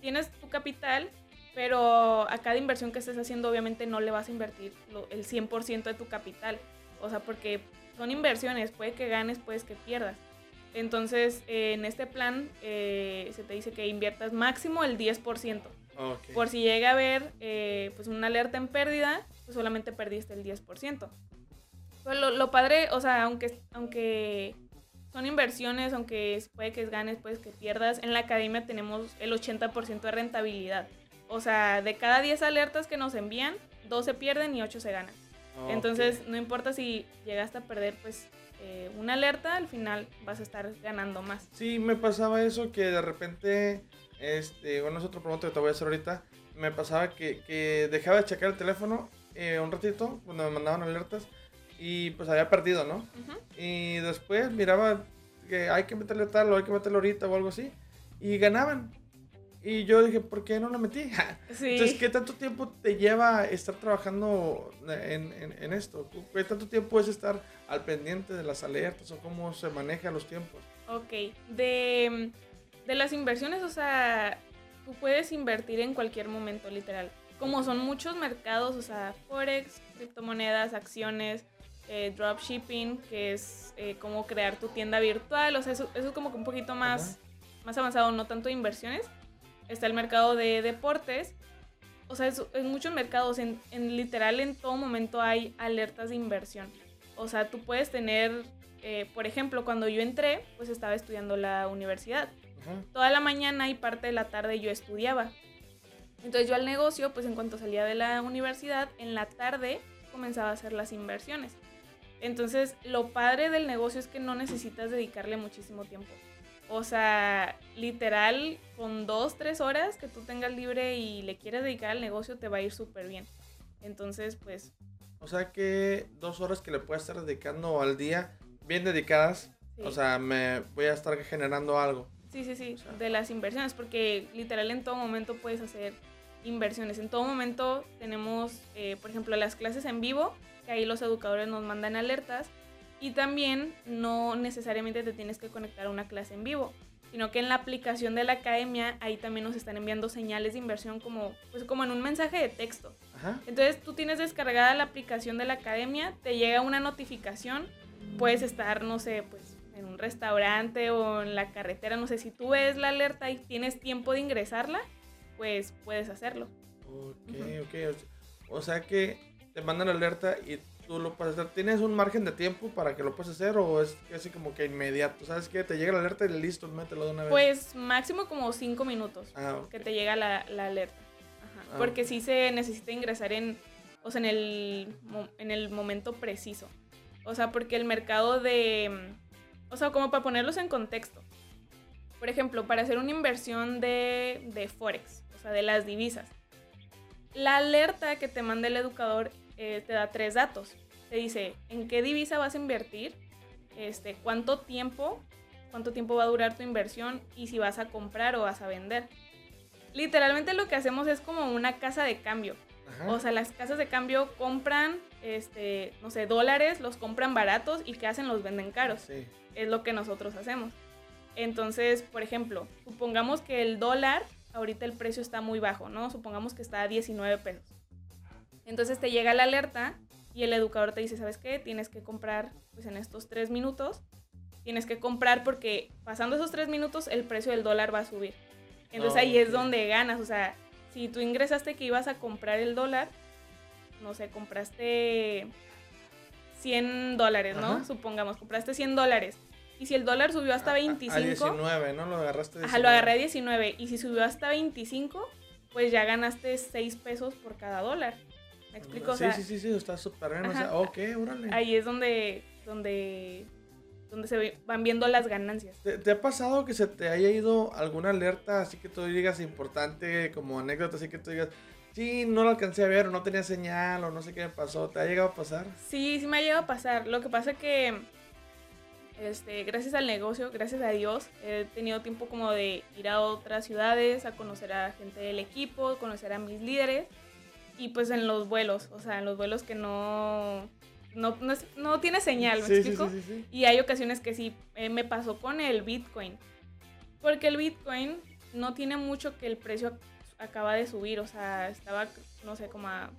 tienes tu capital, pero a cada inversión que estés haciendo obviamente no le vas a invertir lo- el 100% de tu capital. O sea, porque son inversiones, puede que ganes, puedes que pierdas. Entonces, eh, en este plan eh, se te dice que inviertas máximo el 10%. Ok. Por si llega a haber eh, pues una alerta en pérdida, pues solamente perdiste el 10%. Pero lo, lo padre, o sea, aunque, aunque son inversiones, aunque puede que ganes, puede que pierdas, en la academia tenemos el 80% de rentabilidad. O sea, de cada 10 alertas que nos envían, 2 se pierden y 8 se ganan. Entonces, no importa si llegaste a perder pues eh, una alerta, al final vas a estar ganando más. Sí, me pasaba eso que de repente, este, bueno, es otro pregunta que te voy a hacer ahorita. Me pasaba que, que dejaba de checar el teléfono eh, un ratito cuando me mandaban alertas y pues había perdido, ¿no? Y después miraba que hay que meterle tal o hay que meterle ahorita o algo así y ganaban. Y yo dije, ¿por qué no la metí? Sí. Entonces, ¿qué tanto tiempo te lleva estar trabajando en, en- en esto? ¿Qué tanto tiempo es estar al pendiente de las alertas o cómo se manejan los tiempos? Ok, de, de las inversiones, o sea, tú puedes invertir en cualquier momento, literal. Como son muchos mercados, o sea, Forex, criptomonedas, acciones, eh, dropshipping, que es eh, como crear tu tienda virtual, o sea, eso, eso es como que un poquito más, más avanzado, no tanto de inversiones. Está el mercado de deportes, o sea, es, en muchos mercados, en, en literal en todo momento hay alertas de inversión. O sea, tú puedes tener, eh, por ejemplo, cuando yo entré, pues estaba estudiando la universidad. Toda la mañana y parte de la tarde yo estudiaba. Entonces yo al negocio, pues en cuanto salía de la universidad, en la tarde comenzaba a hacer las inversiones. Entonces lo padre del negocio es que no necesitas dedicarle muchísimo tiempo. O sea, literal, con dos, tres horas que tú tengas libre y le quieres dedicar al negocio, te va a ir súper bien. Entonces, pues, O sea que dos horas que le puedes estar dedicando al día, bien dedicadas, sí. o sea, me voy a estar generando algo. Sí, sí, sí, O sea- de las inversiones, porque literal en todo momento puedes hacer inversiones. En todo momento tenemos, eh, por ejemplo, las clases en vivo, que ahí los educadores nos mandan alertas, y también no necesariamente te tienes que conectar a una clase en vivo, sino que en la aplicación de la academia ahí también nos están enviando señales de inversión como, pues, como en un mensaje de texto. Ajá. Entonces tú tienes descargada la aplicación de la academia, te llega una notificación, puedes estar, no sé, pues en un restaurante o en la carretera, no sé, si tú ves la alerta y tienes tiempo de ingresarla, pues puedes hacerlo. Ok, Ujú. ok. O, o sea que te mandan la alerta y tú lo puedes hacer. ¿Tienes un margen de tiempo para que lo puedas hacer o es así como que inmediato? ¿Sabes qué? Te llega la alerta y listo, mételo de una vez. Pues máximo como cinco minutos Ah, que te llega la, la alerta. Ajá, Ah, Porque ok. sí se necesita ingresar en, o sea, en el, en el momento preciso. O sea, porque el mercado de, o sea, como para ponerlos en contexto. Por ejemplo, para hacer una inversión de, de Forex, o sea, de las divisas. La alerta que te manda el educador eh, te da tres datos. Te dice en qué divisa vas a invertir, este, cuánto tiempo, cuánto tiempo va a durar tu inversión y si vas a comprar o vas a vender. Literalmente lo que hacemos es como una casa de cambio. Ajá. O sea, las casas de cambio compran, este, no sé, dólares, los compran baratos y ¿qué hacen? Los venden caros. Sí. Es lo que nosotros hacemos. Entonces, por ejemplo, supongamos que el dólar, ahorita el precio está muy bajo, ¿no? Supongamos que está a 19 pesos. Entonces te llega la alerta y el educador te dice, ¿sabes qué? Tienes que comprar, pues en estos tres minutos, tienes que comprar porque pasando esos tres minutos el precio del dólar va a subir. Entonces Ah, ahí es donde ganas, o sea, si tú ingresaste que ibas a comprar el dólar, no sé, compraste 100 dólares, ¿no? Ajá. Supongamos, compraste 100 dólares. Y si el dólar subió hasta A- a- 25, A 19, ¿no? Lo agarraste. ajá, lo agarré a 19. Y si subió hasta 25, pues ya ganaste 6 pesos por cada dólar. ¿Me explico? O Sí, sea, sí, sí, sí, está súper bien. O sea, ok, órale. ahí es donde, donde, donde se van viendo las ganancias. ¿Te, te ha pasado que se te haya ido alguna alerta así que tú digas importante, como anécdota, así que tú digas, sí, no lo alcancé a ver, o no tenía señal, o no sé qué me pasó. ¿Te ha llegado a pasar? Sí, sí me ha llegado a pasar. Lo que pasa que, este, gracias al negocio, gracias a Dios, he tenido tiempo como de ir a otras ciudades, a conocer a gente del equipo, conocer a mis líderes. Y pues en los vuelos, o sea, en los vuelos que no, no, no, es- no tiene señal, ¿me Sí, explico? sí, sí. Y hay ocasiones que sí, eh, me pasó con el Bitcoin. Porque el Bitcoin no tiene mucho que el precio ac- acaba de subir. O sea, estaba, no sé, como a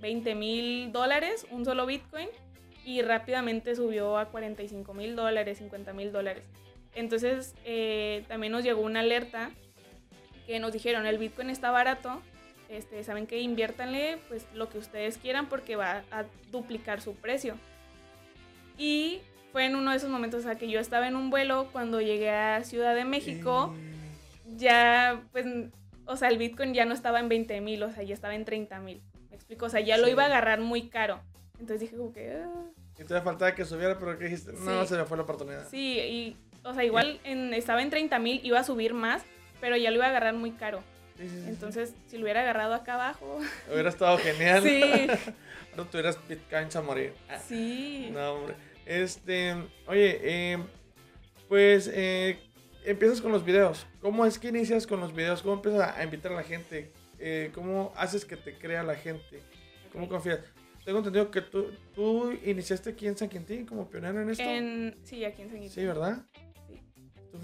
20 mil dólares un solo Bitcoin. Y rápidamente subió a 45 mil dólares, 50 mil dólares. Entonces eh, también nos llegó una alerta que nos dijeron, el Bitcoin está barato. Este, saben que inviértanle pues lo que ustedes quieran porque va a duplicar su precio. Y fue en uno de esos momentos, o sea, que yo estaba en un vuelo cuando llegué a Ciudad de México, ya, pues, o sea, el Bitcoin ya no estaba en 20 mil, o sea, ya estaba en 30 mil. Me explico, o sea, ya lo Sí. iba a agarrar muy caro. Entonces dije como que, ah, te faltaba que subiera, pero que dijiste, no, Sí. se me fue la oportunidad. sí, y, o sea, igual en- estaba en 30 mil, iba a subir más, pero ya lo iba a agarrar muy caro. Sí, sí, sí, sí. Entonces, si lo hubiera agarrado acá abajo, Hubiera estado genial. sí, Ahora tuvieras bitcoins a morir. Ah, sí. No, hombre. Este, oye, eh, pues eh, empiezas con los videos. ¿Cómo es que inicias con los videos? ¿Cómo empiezas a invitar a la gente? Eh, ¿Cómo haces que te crea la gente? ¿Cómo confías? Tengo entendido que tú, tú iniciaste aquí en San Quintín como pionera en esto. En, sí, aquí en San Sí, ¿verdad?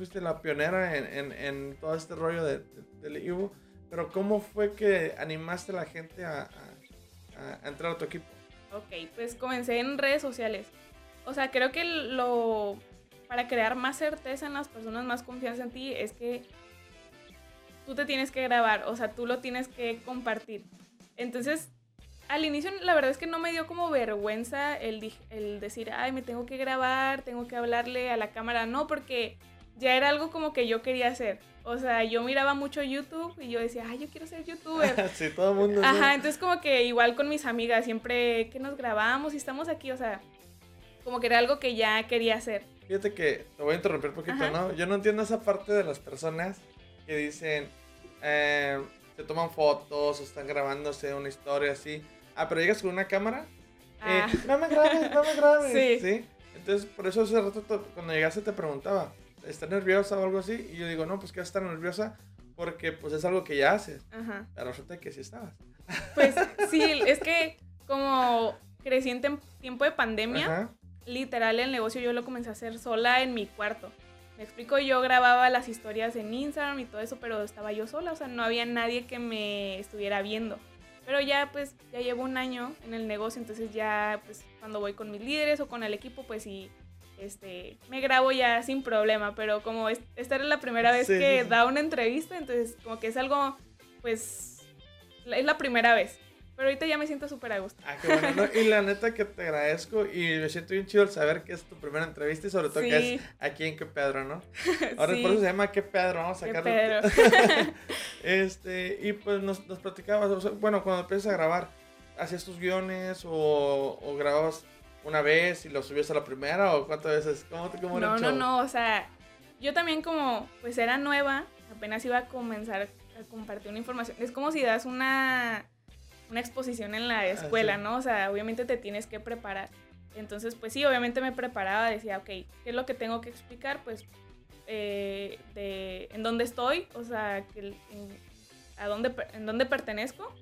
Fuiste la pionera en, en- en todo este rollo de, de- del Ivo. Pero ¿cómo fue que animaste a la gente a, a- a entrar a tu equipo? Ok, pues comencé en redes sociales. O sea, creo que lo para crear más certeza en las personas, más confianza en ti, es que tú te tienes que grabar, o sea, tú lo tienes que compartir. Entonces, al inicio la verdad es que no me dio como vergüenza el, el decir, ay, me tengo que grabar, tengo que hablarle a la cámara, no, porque ya era algo como que yo quería hacer. O sea, yo miraba mucho YouTube y yo decía, ay, yo quiero ser youtuber. sí, todo el mundo. Ajá, entonces como que igual con mis amigas, siempre que nos grabamos y estamos aquí, o sea, como que era algo que ya quería hacer. Fíjate que te voy a interrumpir un poquito, Ajá. ¿no? Yo no entiendo esa parte de las personas que dicen, eh, se toman fotos o están grabándose una historia así. Ah, pero llegas con una cámara. eh, Ah. no me grabes, no me grabes. Sí. Entonces, por eso hace rato cuando llegaste te preguntaba, ¿estás nerviosa o algo así? Y yo digo, no, pues que estar nerviosa porque pues es algo que ya haces. Ajá. Pero resulta que sí estabas. Pues sí, es que como crecí en tiempo de pandemia, Ajá. literal el negocio yo lo comencé a hacer sola en mi cuarto. Me explico, yo grababa las historias en Instagram y todo eso, pero estaba yo sola, o sea, no había nadie que me estuviera viendo. Pero ya pues ya llevo un año en el negocio, entonces ya pues cuando voy con mis líderes o con el equipo, pues sí, este, me grabo ya sin problema, pero como es- esta era la primera vez Sí, que sí, da una entrevista, entonces como que es algo, pues, es la primera vez. Pero ahorita ya me siento súper a gusto. Ah, qué bueno. ¿no? Y la neta que te agradezco y me siento bien chido el saber que es tu primera entrevista y sobre todo que es aquí en Que Pedro, ¿no? Ahora Sí. por eso se llama Que Pedro, vamos a Qué sacarlo. Pedro. Este, y pues nos, nos platicabas, o sea, bueno, cuando empiezas a grabar, ¿hacías tus guiones o, o grababas una vez y lo subías a la primera o cuántas veces? ¿Cómo, te- cómo era No, el no, show? no, o sea, yo también como pues era nueva, apenas iba a comenzar a compartir una información. Es como si das una, una exposición en la escuela, Ah, sí. ¿no? O sea, obviamente te tienes que preparar. Entonces, pues sí, obviamente me preparaba, decía, ok, ¿qué es lo que tengo que explicar? Pues, eh, de, en dónde estoy, o sea, que, en, a dónde, en dónde pertenezco,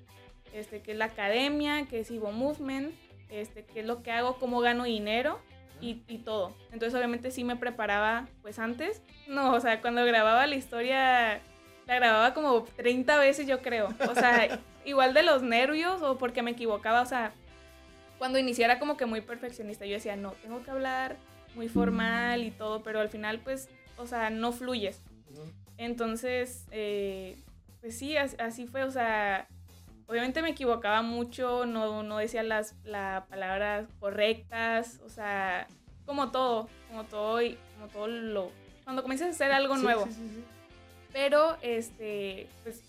este, qué es la academia, qué es Evo Movement, este, qué es lo que hago, cómo gano dinero y, y todo. Entonces obviamente sí me preparaba pues antes. No, o sea, cuando grababa la historia, la grababa como 30 veces yo creo. O sea, igual de los nervios o porque me equivocaba, o sea, cuando iniciara como que muy perfeccionista, yo decía, no, tengo que hablar muy formal y todo, pero al final pues, o sea, no fluyes. Entonces, eh, pues sí, as- así fue, o sea, obviamente me equivocaba mucho, no, no decía las, las palabras correctas, o sea, como todo, como todo y como todo lo... Cuando comienzas a hacer algo Sí, nuevo. sí, sí, sí. Pero, este, pues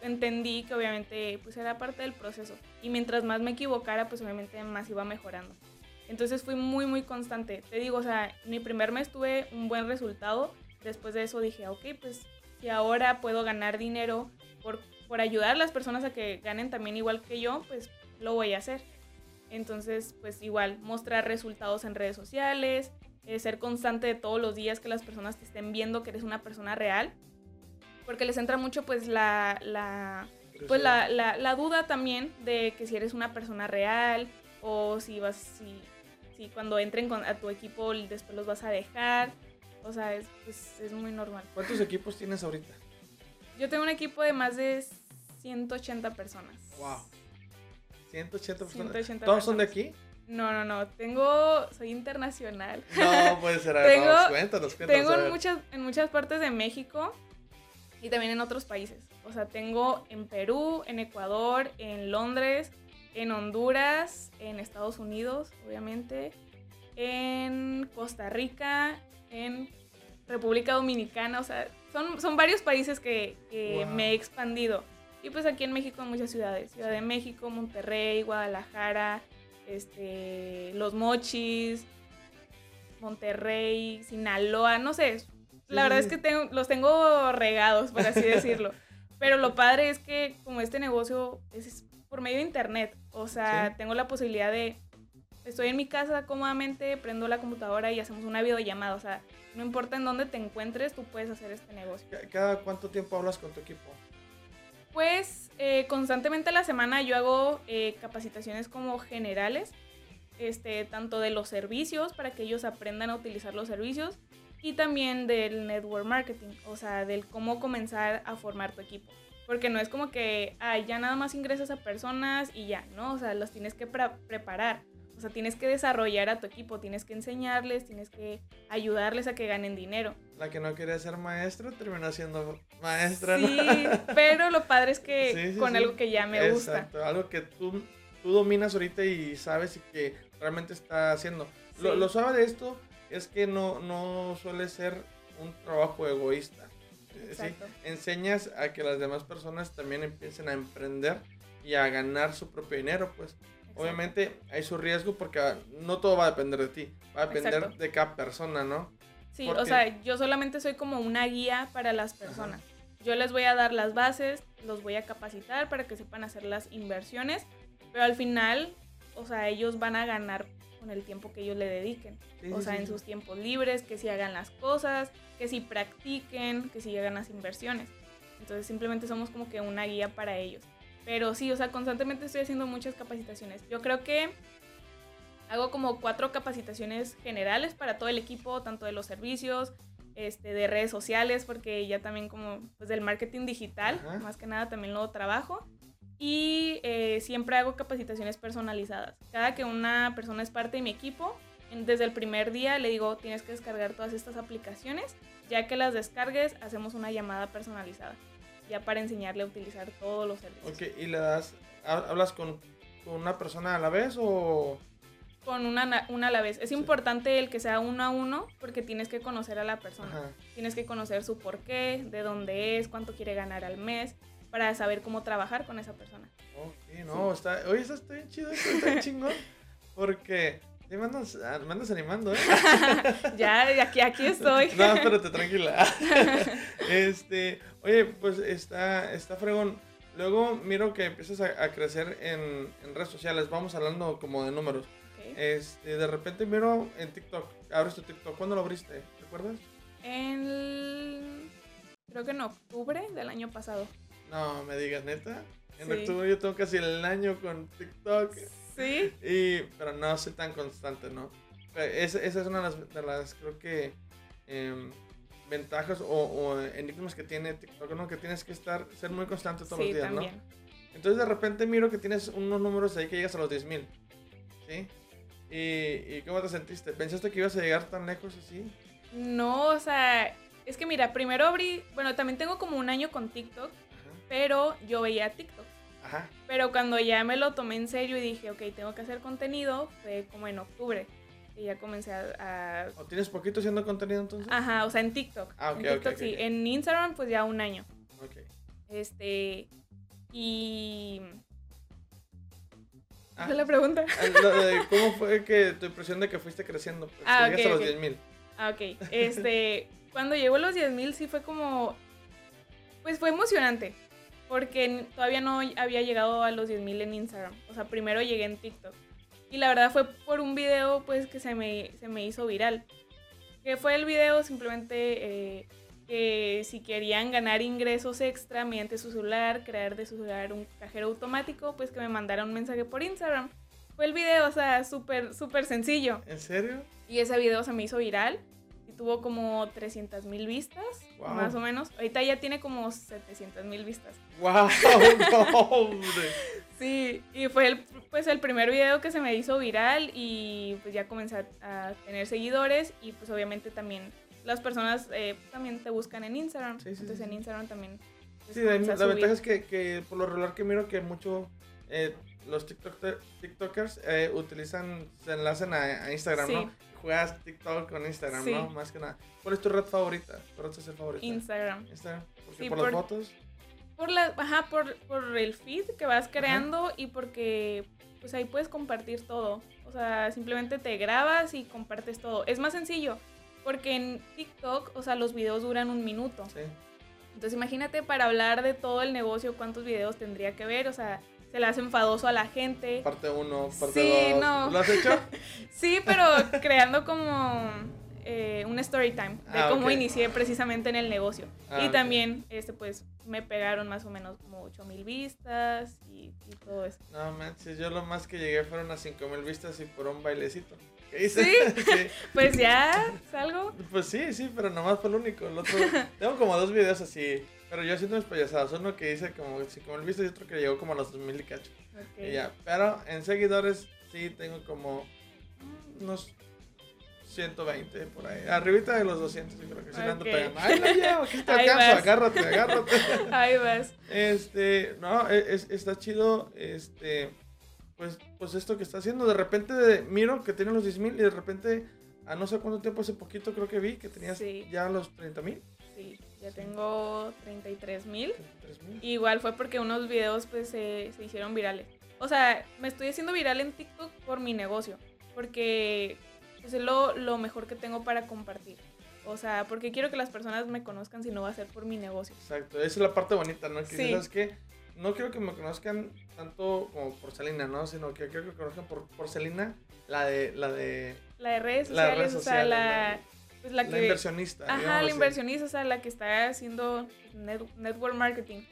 entendí que obviamente pues era parte del proceso. Y mientras más me equivocara, pues obviamente más iba mejorando. Entonces fui muy, muy constante. Te digo, o sea, mi primer mes tuve un buen resultado. Después de eso dije, ok, pues si ahora puedo ganar dinero por, por ayudar a las personas a que ganen también igual que yo, pues lo voy a hacer. Entonces, pues igual, mostrar resultados en redes sociales, eh, ser constante de todos los días que las personas te estén viendo que eres una persona real. Porque les entra mucho pues la, la pues la, la, la, duda también de que si eres una persona real o si vas, si, si cuando entren con, a tu equipo después los vas a dejar. O sea, es, pues, es muy normal. ¿Cuántos equipos tienes ahorita? Yo tengo un equipo de más de 180 personas. Wow. 180 personas. 180 ¿Todos son de aquí? No, no, no. Tengo. Soy internacional. No, puede ser. Tengo- vamos, cuéntanos, cuéntanos. Tengo en muchas, en muchas partes de México y también en otros países. O sea, tengo en Perú, en Ecuador, en Londres, en Honduras, en Estados Unidos, obviamente, en Costa Rica, en República Dominicana. O sea, son, son varios países que, que Wow. me he expandido. Y pues aquí en México en muchas ciudades. Ciudad de México, Monterrey, Guadalajara, este, Los Mochis, Monterrey, Sinaloa, no sé. La verdad es que tengo, los tengo regados, por así decirlo. Pero lo padre es que como este negocio es por medio de internet, o sea, Sí. tengo la posibilidad de, estoy en mi casa cómodamente, prendo la computadora y hacemos una videollamada, o sea, no importa en dónde te encuentres, tú puedes hacer este negocio. ¿Ca- ¿Cada cuánto tiempo hablas con tu equipo? Pues eh, constantemente a la semana yo hago eh, capacitaciones como generales, este, tanto de los servicios para que ellos aprendan a utilizar los servicios y también del network marketing, o sea, del cómo comenzar a formar tu equipo. Porque no es como que ah, ya nada más ingresas a personas y ya, ¿no? O sea, los tienes que pre- preparar. O sea, tienes que desarrollar a tu equipo, tienes que enseñarles, tienes que ayudarles a que ganen dinero. La que no quería ser maestra terminó siendo maestra, Sí, ¿no? pero lo padre es que Sí, sí, con sí. algo que ya me gusta. Exacto, algo que tú, tú dominas ahorita y sabes y que realmente está haciendo. Lo, lo suave de esto es que no, no suele ser un trabajo egoísta. Eh, ¿sí? Exacto. Enseñas a que las demás personas también empiecen a emprender y a ganar su propio dinero, pues. Obviamente hay su riesgo porque ah, no todo va a depender de ti, va a depender Exacto. de cada persona, ¿no? Sí, Porque- o sea, yo solamente soy como una guía para las personas. Yo les voy a dar las bases, los voy a capacitar para que sepan hacer las inversiones, pero al final, o sea, ellos van a ganar con el tiempo que ellos le dediquen. Sí, o sea, sí, en sus tiempos libres, que si hagan las cosas, que si practiquen, que si hagan las inversiones. Entonces simplemente somos como que una guía para ellos. Pero sí, o sea, constantemente estoy haciendo muchas capacitaciones. Yo creo que hago como cuatro capacitaciones generales para todo el equipo, tanto de los servicios, este, de redes sociales, porque ya también como pues del marketing digital, Ajá. más que nada también lo trabajo. Y eh, siempre hago capacitaciones personalizadas. Cada que una persona es parte de mi equipo, desde el primer día le digo, tienes que descargar todas estas aplicaciones. Ya que las descargues, hacemos una llamada personalizada. Ya para enseñarle a utilizar todos los servicios. Ok, y le das, ha- hablas con, con una persona a la vez o... Con una, na- una a la vez. Es Sí. importante el que sea uno a uno porque tienes que conocer a la persona. Ajá. Tienes que conocer su porqué, de dónde es, cuánto quiere ganar al mes, para saber cómo trabajar con esa persona. Ok, no, está, oye, eso está bien chido, está bien chingón. Porque me andas, ah, me andas animando, ¿eh? Ya, aquí, aquí estoy. No, espérate, tranquila. este, oye, pues está, está fregón. Luego miro que empiezas a, a crecer en, en redes sociales. Vamos hablando como de números. Este, de repente miro en TikTok. Abres tu TikTok. ¿Cuándo lo abriste? ¿Recuerdas? En el- creo que en octubre del año pasado. No, me digas, neta. En Sí. octubre yo tengo casi el año con TikTok. Sí. Y, pero no soy tan constante, ¿no? Eh, Esa, esa es una de las, de las, creo que, em, ventajas o, o enigmas que tiene TikTok, ¿no? Que tienes que estar, ser muy constante todos Sí, los días, también. ¿no? Entonces de repente miro que tienes unos números ahí que llegas a los 10.000, ¿sí? ¿Y, ¿Y cómo te sentiste? ¿Pensaste que ibas a llegar tan lejos así? No, o sea, es que mira, primero abrí, bueno, también tengo como un año con TikTok, pero yo veía TikTok. Ajá. Pero cuando ya me lo tomé en serio y dije, ok, tengo que hacer contenido, fue como en octubre. Y ya comencé a... a- ¿O tienes poquito haciendo contenido entonces? ajá, o sea, en TikTok. Ah, ok, en ok, TikTok ok, sí. En Instagram, pues ya un año. Ok. Este... Y... Ah, ¿Cuál es la pregunta? ah, ¿Cómo fue que tu impresión de que fuiste creciendo? Pues, Ah, que llegas ok, a los ok. 10.000. Ah, ok. Este, cuando llegó a los 10.000 sí fue como... Pues fue emocionante. Porque todavía no había llegado a los 10.000 en Instagram. O sea, primero llegué en TikTok. Y la verdad fue por un video pues que se me, se me hizo viral. Que fue el video simplemente eh, que si querían ganar ingresos extra mediante su celular, crear de su celular un cajero automático, pues que me mandaran un mensaje por Instagram. Fue el video, o sea, súper, súper sencillo. ¿En serio? Y ese video se me hizo viral tuvo como 300 mil vistas, Wow. más o menos. Ahorita ya tiene como 700 mil vistas. ¡Wow! ¡No! Sí, y fue el, pues el primer video que se me hizo viral y pues ya comencé a, tener seguidores y pues obviamente también las personas eh, también te buscan en Instagram. Sí, sí, Entonces sí, en. Instagram también. Sí, la, ventaja es que, que por lo regular que miro que mucho eh, los TikTok, TikTokers eh, utilizan, se enlazan a, a Instagram, Sí. ¿no? Juegas TikTok con Instagram, Sí. ¿no? Más que nada. ¿Cuál es tu red favorita? ¿Tu red social favorita? Instagram. Instagram. Porque Sí, por, por- las fotos. Por la, ajá, por, por el feed que vas creando y porque pues ahí puedes compartir todo. O sea, simplemente te grabas y compartes todo. Es más sencillo, porque en TikTok, o sea, los videos duran un minuto. Sí. Entonces imagínate para hablar de todo el negocio cuántos videos tendría que ver, o sea, se le hace enfadoso a la gente. Parte 1, parte 2. Sí, no. ¿Lo has hecho? Sí, pero creando como eh, un story time de Ah, cómo inicié precisamente en el negocio. Ah, y también, este, pues, me pegaron más o menos como 8000 vistas y, y todo eso. No manches, yo lo más que llegué fueron a 5000 vistas y por un bailecito. ¿Qué hice? ¿Sí? sí. Pues ya, salgo. Pues sí, sí, pero nomás fue el único. El otro, tengo como dos videos así, pero yo haciendo mis payasadas. Uno que hice como 5000 vistas y otro que llegó como a los 2000 y cacho. Y ya, pero en seguidores sí tengo como unos 120 por ahí. Arribita de los 200, yo creo que sí le ando pegando. Ay, la llevo, aquí te alcanzo, agárrate, agárrate. Ahí vas. Este, no, e- es- está chido, este, pues, pues esto que está haciendo. De repente de- miro que tiene los 10 mil y de repente, a no sé cuánto tiempo, hace poquito creo que vi que tenías Sí. ya los 30 mil. Ya tengo 33 mil. 33 mil. Igual fue porque unos videos pues se, se hicieron virales. O sea, me estoy haciendo viral en TikTok por mi negocio. Porque pues, es lo, lo mejor que tengo para compartir. O sea, porque quiero que las personas me conozcan si no va a ser por mi negocio. Exacto, esa es la parte bonita, ¿no? Que Sí. ¿sabes qué? No quiero que me conozcan tanto como porcelina, ¿no? Sino que quiero que me conozcan por porcelina, la de, la de, La de redes sociales, redes o sea, la- pues, la la, que... inversionista. Ajá, la inversionista, o sea, la que está haciendo net- network marketing.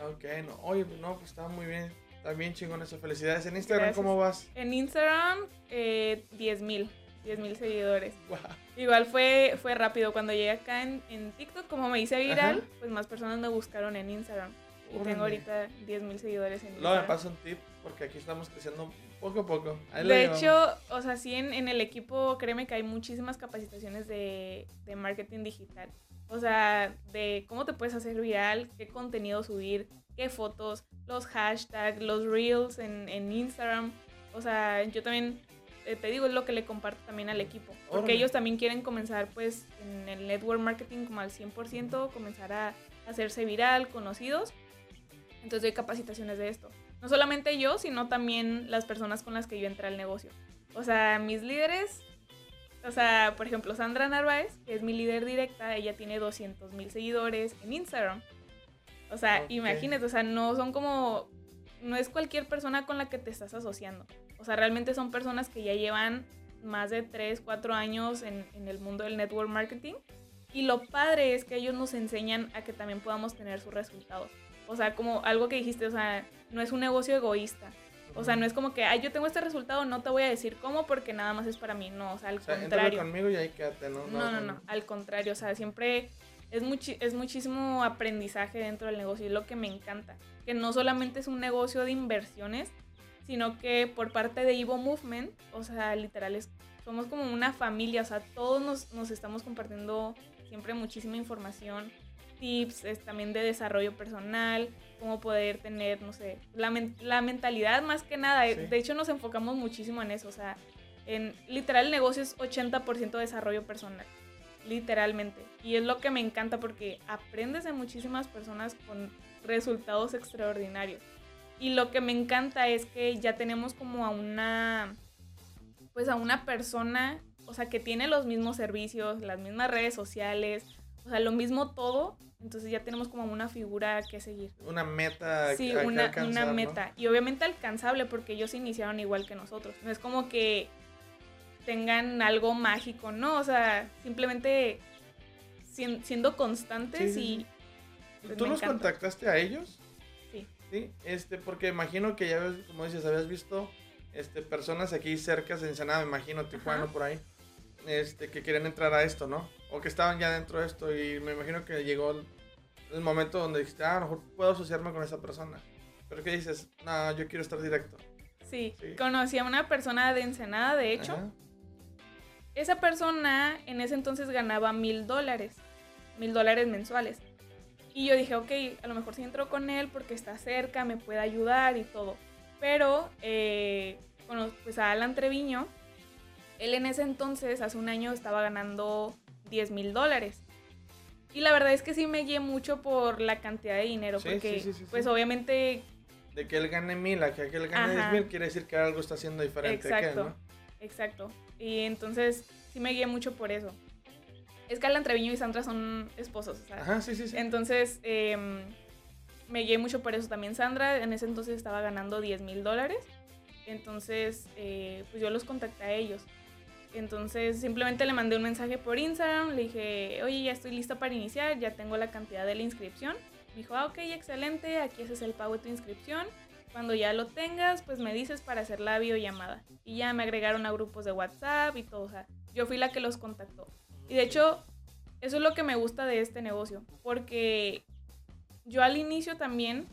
Ok, no, oye, no, pues está muy bien, está bien chingón eso, felicidades. En Instagram, Gracias. ¿cómo vas? En Instagram, eh, 10 mil, 10 mil seguidores. Guau. Igual fue, fue rápido. Cuando llegué acá en, en TikTok, como me hice viral, Ajá. pues más personas me buscaron en Instagram. Y Órale. tengo ahorita 10 mil seguidores en Luego me Instagram. pasa un tip, porque aquí estamos creciendo poco a poco. Ahí De hecho, o sea, sí, en, en el equipo, créeme que hay muchísimas capacitaciones de, de marketing digital. O sea, de cómo te puedes hacer viral, qué contenido subir, qué fotos, los hashtags, los reels en, en Instagram. O sea, yo también, eh, te digo, es lo que le comparto también al equipo. Porque ellos también quieren comenzar, pues, en el network marketing como al 100%, comenzar a hacerse viral, conocidos. Entonces doy capacitaciones de esto. No solamente yo, sino también las personas con las que yo entré al negocio. O sea, mis líderes, o sea, por ejemplo, Sandra Narváez, que es mi líder directa, ella tiene 200 mil seguidores en Instagram. O sea, Ok. imagínate, o sea, no son como, no es cualquier persona con la que te estás asociando. O sea, realmente son personas que ya llevan más de 3, 4 años en, en el mundo del network marketing. Y lo padre es que ellos nos enseñan a que también podamos tener sus resultados. O sea, como algo que dijiste, o sea, no es un negocio egoísta. O sea, no es como que, ay, yo tengo este resultado, no te voy a decir cómo porque nada más es para mí. No, o sea, al O sea, contrario. conmigo y ahí quédate, ¿no? No, no, no, al contrario, o sea, siempre es, muchi- es muchísimo aprendizaje dentro del negocio y es lo que me encanta, que no solamente es un negocio de inversiones, sino que por parte de Evo Movement, o sea, literal, es, somos como una familia, o sea, todos nos, nos estamos compartiendo siempre muchísima información, tips es, también de desarrollo personal, cómo poder tener, no sé, la, men- la mentalidad más que nada, Sí. de hecho nos enfocamos muchísimo en eso, o sea, en literal el negocio es 80% desarrollo personal, literalmente. Y es lo que me encanta porque aprendes de muchísimas personas con resultados extraordinarios. Y lo que me encanta es que ya tenemos como a una pues a una persona, o sea, que tiene los mismos servicios, las mismas redes sociales, o sea, lo mismo todo, entonces ya tenemos como una figura que seguir. Una meta. Sí, que una, alcanzar, una ¿no? meta. Y obviamente alcanzable porque ellos iniciaron igual que nosotros. No es como que tengan algo mágico, ¿no? O sea, simplemente sien- siendo constantes Sí, y... pues, ¿Tú los encanta. contactaste a ellos? Sí. Sí, este, porque imagino que ya como dices, habías visto este, personas aquí cerca de Ensenada, me imagino, Tijuana, Ajá. por ahí, este, que querían entrar a esto, ¿no? O que estaban ya dentro de esto y me imagino que llegó el, el momento donde dijiste, ah, a lo mejor puedo asociarme con esa persona. Pero que dices, no, yo quiero estar directo. Sí, Sí. conocí a una persona de Ensenada, de hecho. Ajá. Esa persona en ese entonces ganaba mil dólares, mil dólares mensuales. Y yo dije, ok, a lo mejor si entro con él porque está cerca, me puede ayudar y todo. Pero, eh, pues a Alan Treviño, él en ese entonces, hace un año, estaba ganando 10 mil dólares. Y la verdad es que sí me guié mucho por la cantidad de dinero, Sí, porque sí, sí, pues obviamente De que él gane mil a que aquel gane diez mil, quiere decir que algo está haciendo diferente. él, Exacto, ¿no? exacto. Y entonces sí me guié mucho por eso. Es que Alan Treviño y Sandra son esposos, sea, Ajá, sí, sí, sí. Entonces, em, me guié mucho por eso. También Sandra en ese entonces estaba ganando 10 mil dólares. Entonces, eh, pues yo los contacté a ellos. Entonces, simplemente le mandé un mensaje por Instagram. Le dije, oye, ya estoy lista para iniciar. Ya tengo la cantidad de la inscripción. Me dijo, ah, ok, excelente. Aquí ese es el pago de tu inscripción. Cuando ya lo tengas, pues me dices para hacer la videollamada. Y ya me agregaron a grupos de WhatsApp y todo. O yo fui la que los contactó. Y de hecho, eso es lo que me gusta de este negocio. Porque yo al inicio también.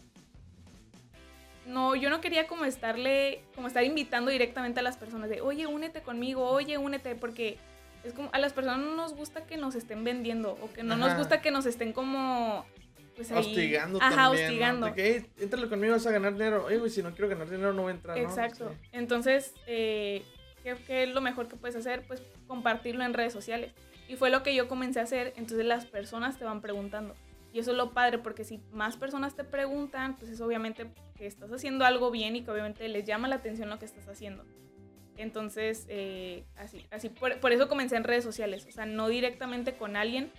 No, yo no quería como estarle, como estar invitando directamente a las personas de, oye, únete conmigo, oye, únete, porque es como, a las personas no nos gusta que nos estén vendiendo, o que no nos gusta que nos estén como, pues ahí. Hostigando Ajá, hostigando. De que, hey, conmigo, vas a ganar dinero. Oye, güey, si no quiero ganar dinero, no voy a entrar. ¿no? Exacto. Sí. Entonces, eh, ¿qué, qué es lo mejor que puedes hacer? Pues compartirlo en redes sociales. Y fue lo que yo comencé a hacer, entonces las personas te van preguntando. Y eso es lo padre, porque si más personas te preguntan, pues es obviamente que estás haciendo algo bien y que obviamente les llama la atención lo que estás haciendo. Entonces, eh, así, así por, por eso comencé en redes sociales, o sea, no directamente con alguien.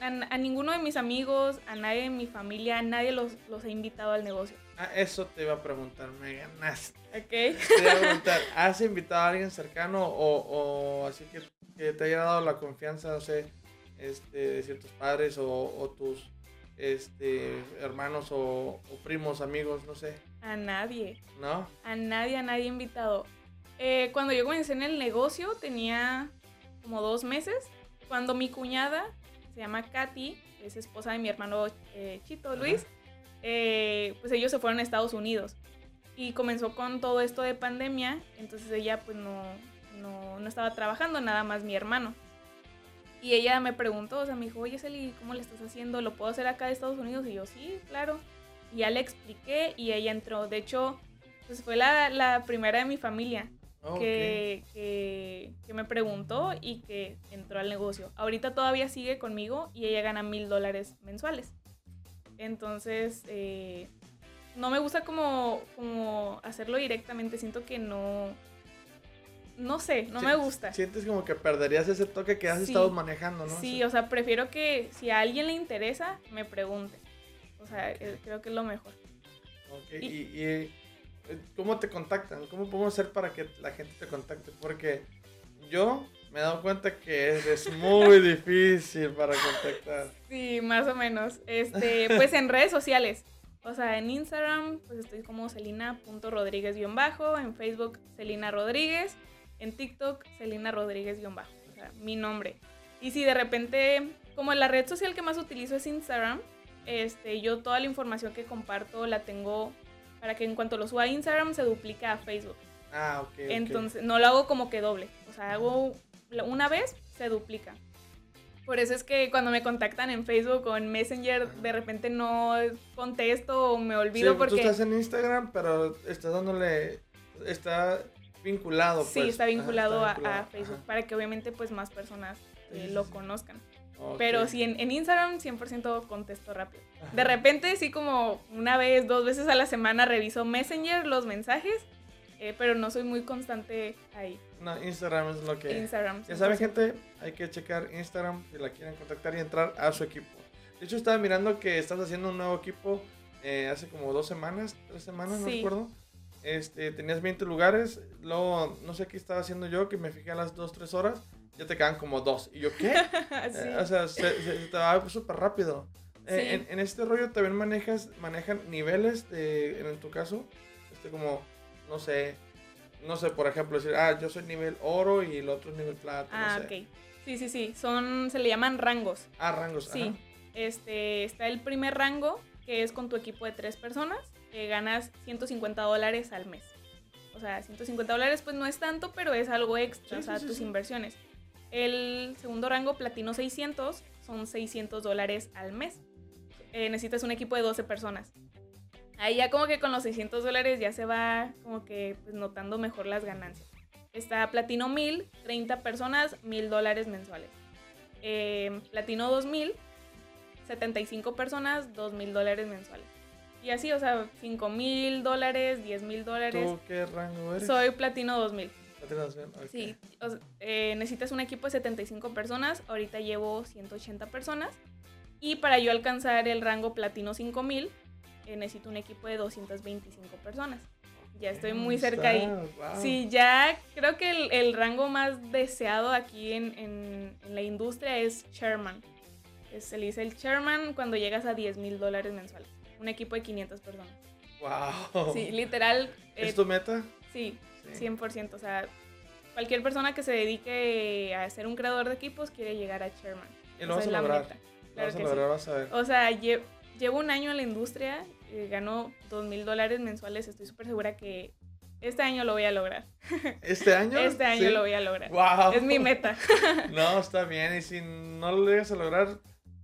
A, a ninguno de mis amigos, a nadie de mi familia, a nadie los, los he invitado al negocio. Ah, eso te iba a preguntar, me ganaste. ¿Ok? Te iba a preguntar, ¿has invitado a alguien cercano o, o así que, que te haya dado la confianza, no sé, este, de ciertos padres o, o tus este, hermanos o, o primos, amigos, no sé, A nadie. ¿no? A nadie, a nadie invitado. Eh, cuando yo comencé en el negocio tenía como dos meses. Cuando mi cuñada, se llama Katy, es esposa de mi hermano eh, Chito Luis, eh, pues ellos se fueron a Estados Unidos. Y comenzó con todo esto de pandemia, entonces ella pues no, no, no estaba trabajando, nada más mi hermano. Y ella me preguntó, o sea, me dijo, oye Celi, ¿cómo le estás haciendo? ¿Lo puedo hacer acá de Estados Unidos? Y yo, sí, claro. Y ya le expliqué y ella entró. De hecho, pues fue la, la primera de mi familia que, que, que me preguntó y que entró al negocio. Ahorita todavía sigue conmigo y ella gana mil dólares mensuales. Entonces, eh, no me gusta como, como hacerlo directamente. Siento que no... No sé, no me gusta. Sientes como que perderías ese toque que has Sí. estado manejando, ¿no? Sí, o sea, prefiero que si a alguien le interesa, me pregunte. O sea, eh, creo que es lo mejor. Ok, Y- Y, y, eh, ¿cómo te contactan? ¿Cómo podemos hacer para que la gente te contacte? Porque yo me he dado cuenta que es, es muy difícil para contactar. Sí, más o menos. Este, pues en redes sociales. O sea, en Instagram, pues estoy como celina.rodríguez-bajo. En Facebook, Celina Rodríguez. En TikTok, Celina Rodríguez-bajo. O sea, mi nombre. Y si de repente, como la red social que más utilizo es Instagram, este, yo toda la información que comparto la tengo para que en cuanto lo suba a Instagram se duplica a Facebook. Ah, ok. Entonces, no lo hago como que doble. O sea, hago una vez, se duplica. Por eso es que cuando me contactan en Facebook o en Messenger, de repente no contesto o me Sí, olvido Tú porque... estás en Instagram, pero estás dándole. Está vinculado. Sí, pues. está Ajá, vinculado, a- Facebook Ajá. para que obviamente pues más personas eh, Sí, sí, lo sí. conozcan. Pero sí, en, en Instagram 100% contesto rápido. Ajá. De repente, sí como una vez, dos veces a la semana reviso Messenger, los mensajes eh, pero no soy muy constante ahí. No, Instagram es lo que... Instagram. Ya saben, 100%. gente, hay que checar Instagram si la quieren contactar y entrar a su equipo. De hecho, estaba mirando que estás haciendo un nuevo equipo eh, hace como dos semanas, tres semanas, no Sí. recuerdo. Este, tenías 20 lugares, luego no sé qué estaba haciendo yo, que me fijé a las 2, 3 horas, ya te quedan como dos. Y yo, ¿qué? Sí. Eh, o sea, se, se- se te va súper rápido. Eh, Sí. en, en este rollo también manejas, manejan niveles de, en tu caso, este como, no sé, no sé, por ejemplo, decir, ah, yo soy nivel oro y el otro es nivel plata, ah, no sé. ok. Sí, sí, sí. Son, se le llaman rangos. Ah, rangos, Sí. ajá. Este, está el primer rango, que es con tu equipo de tres personas, ganas 150 dólares al mes. O sea, 150 dólares pues no es tanto, pero es algo extra, Sí, o sea, sí, tus sí. inversiones. El segundo rango, platino 600, son 600 dólares al mes. Eh, necesitas un equipo de 12 personas. Ahí ya como que con los 600 dólares ya se va como que pues, notando mejor las ganancias. Está platino 1000, 30 personas, 1000 dólares mensuales. Eh, platino 2000, 75 personas, 2000 dólares mensuales. Y así, o sea, 5000 dólares, 10 mil dólares. ¿Tú qué rango eres? Soy platino 2000. Platinación, ok. Sí, o sea, eh, necesitas un equipo de 75 personas. Ahorita llevo 180 personas. Y para yo alcanzar el rango platino 5000, eh, necesito un equipo de 225 personas. Ya estoy muy Está, cerca ahí. wow. Sí, ya creo que el, el rango más deseado aquí en, en- en la industria es Chairman. Se le dice el Chairman cuando llegas a 10 mil dólares mensuales. Un equipo de 500 personas. Wow. Sí, literal. eh, ¿Es tu meta? sí, Sí. 100%. O sea, cualquier persona que se dedique a ser un creador de equipos quiere llegar a Chairman. Y lo Esa vas a lograr. meta. Lo Claro vas a lograr, sí. vas a ver. O sea, lle- llevo un año en la industria, eh, gano 2 mil dólares mensuales. Estoy súper segura que este año lo voy a lograr. ¿Este año? Este año Sí. lo voy a lograr. Wow. Es mi meta. No, está bien. Y si no lo llegas a lograr,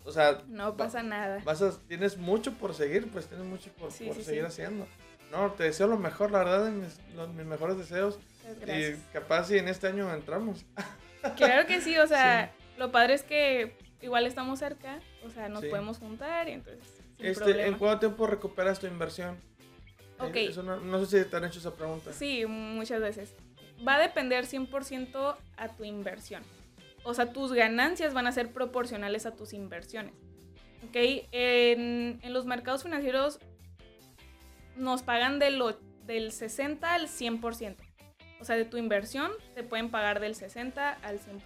o sea, No pasa nada. vas a, tienes mucho por seguir, pues tienes mucho por, Sí, por sí, seguir sí. haciendo. No, te deseo lo mejor, la verdad, mis, los- mis mejores deseos. Gracias. Y capaz si en este año entramos. Claro que sí, o sea, lo padre es que igual estamos cerca, o sea, nos podemos juntar y entonces sin Este, problema. ¿En cuánto tiempo recuperas tu inversión? Ok. Eh, eso no, no sé si te han hecho esa pregunta. Sí, muchas veces. Va a depender 100% a tu inversión. O sea, tus ganancias van a ser proporcionales a tus inversiones. ¿Ok? En, en los mercados financieros nos pagan de lo- del 60 al 100%. O sea, de tu inversión te pueden pagar del 60 al 100%.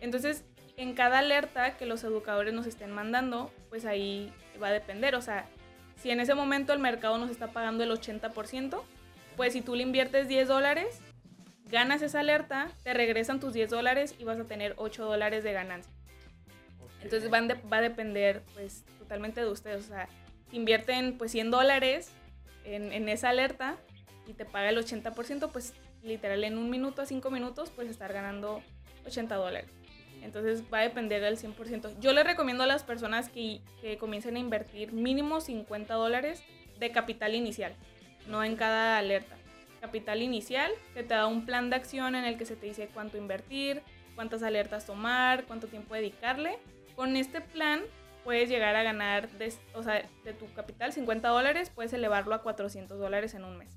Entonces, en cada alerta que los educadores nos estén mandando, pues ahí va a depender. O sea, si en ese momento el mercado nos está pagando el 80%, pues si tú le inviertes 10 dólares, ganas esa alerta, te regresan tus 10 dólares y vas a tener 8 dólares de ganancia. Entonces van de- va a depender pues totalmente de ustedes. O sea, si invierten pues 100 dólares en, en esa alerta y te paga el 80%, pues literal en un minuto a 5 minutos puedes estar ganando 80 dólares. Entonces va a depender del 100%. Yo les recomiendo a las personas que, que comiencen a invertir mínimo 50 dólares de capital inicial, no en cada alerta. Capital inicial, que te da un plan de acción en el que se te dice cuánto invertir, cuántas alertas tomar, cuánto tiempo dedicarle. Con este plan puedes llegar a ganar, de, o sea, de tu capital 50 dólares, puedes elevarlo a 400 dólares en un mes.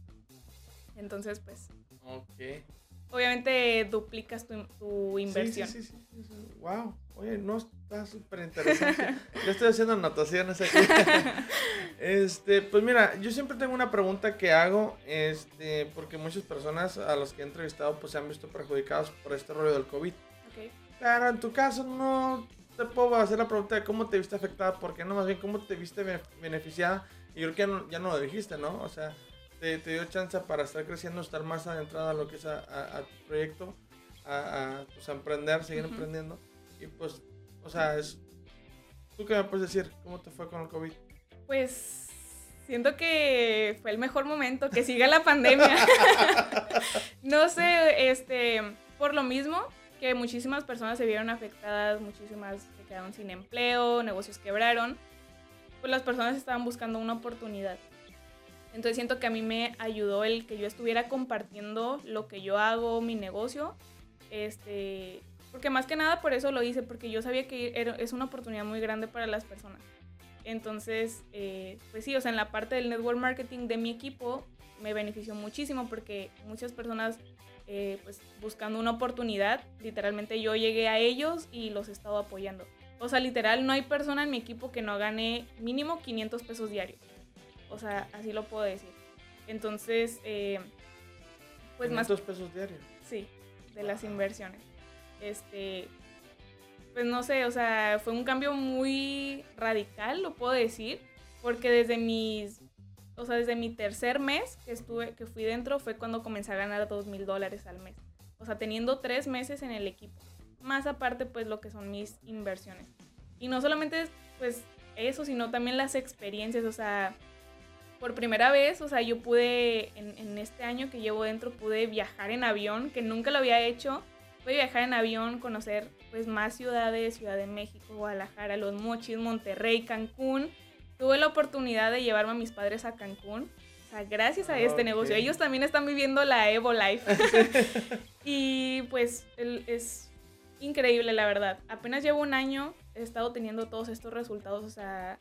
Entonces, pues, Ok. obviamente duplicas tu, tu inversión. Sí, sí, sí, sí, sí. Wow. Oye, no está súper interesante. Yo estoy haciendo anotaciones aquí. este, pues mira, yo siempre tengo una pregunta que hago, este, porque muchas personas a las que he entrevistado pues se han visto perjudicados por este rollo del COVID. Ok. Pero en tu caso no te puedo hacer la pregunta de cómo te viste afectada, porque no, más bien cómo te viste be- beneficiada. Y creo que ya no, ya no lo dijiste, ¿no? O sea, te, te dio chance para estar creciendo, estar más adentrada a lo que es a, a- a tu proyecto, a, a, pues, emprender, seguir emprendiendo. Y pues, o sea, es... ¿Tú qué me puedes decir? ¿Cómo te fue con el COVID? Pues siento que fue el mejor momento, que siga la pandemia. no sé, este, por lo mismo que muchísimas personas se vieron afectadas, muchísimas se quedaron sin empleo, negocios quebraron, pues las personas estaban buscando una oportunidad. Entonces siento que a mí me ayudó el que yo estuviera compartiendo lo que yo hago, mi negocio, este, porque más que nada por eso lo hice, porque yo sabía que era- es una oportunidad muy grande para las personas. Entonces, eh, pues sí, o sea, en la parte del network marketing de mi equipo, me benefició muchísimo porque muchas personas eh, pues buscando una oportunidad, literalmente yo llegué a ellos y los he estado apoyando. O sea, literal, no hay persona en mi equipo que no gane mínimo 500 pesos diarios. O sea, así lo puedo decir. Entonces, eh, pues más... 500 pesos diarios. Sí, de las inversiones. Este, pues no sé, o sea, fue un cambio muy radical, lo puedo decir, porque desde mis, o sea, desde mi tercer mes que estuve, que fui dentro, fue cuando comencé a ganar dos mil dólares al mes. O sea, teniendo tres meses en el equipo. Más aparte, pues, lo que son mis inversiones. Y no solamente, pues, eso, sino también las experiencias, o sea, por primera vez, o sea, yo pude, en, en este año que llevo dentro, pude viajar en avión, que nunca lo había hecho Voy a viajar en avión, conocer pues más ciudades, Ciudad de México, Guadalajara, Los Mochis, Monterrey, Cancún. Tuve la oportunidad de llevarme a mis padres a Cancún. O sea, gracias a este negocio. Ellos también están viviendo la Evo Life. y pues es increíble, la verdad. Apenas llevo un año, he estado teniendo todos estos resultados. O sea,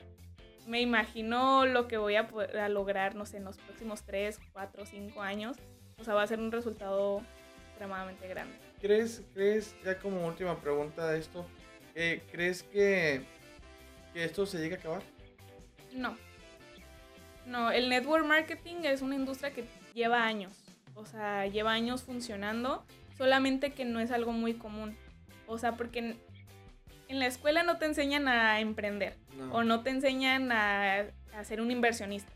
me imagino lo que voy a, poder, lograr, no sé, en los próximos 3, 4, 5 años. O sea, va a ser un resultado extremadamente grande. ¿Crees, crees, ya como última pregunta de esto, eh, ¿crees que, que esto se llegue a acabar? No. No, el network marketing es una industria que lleva años. O sea, lleva años funcionando, solamente que no es algo muy común. O sea, porque en, la escuela no te enseñan a emprender o no te enseñan a, a ser un inversionista.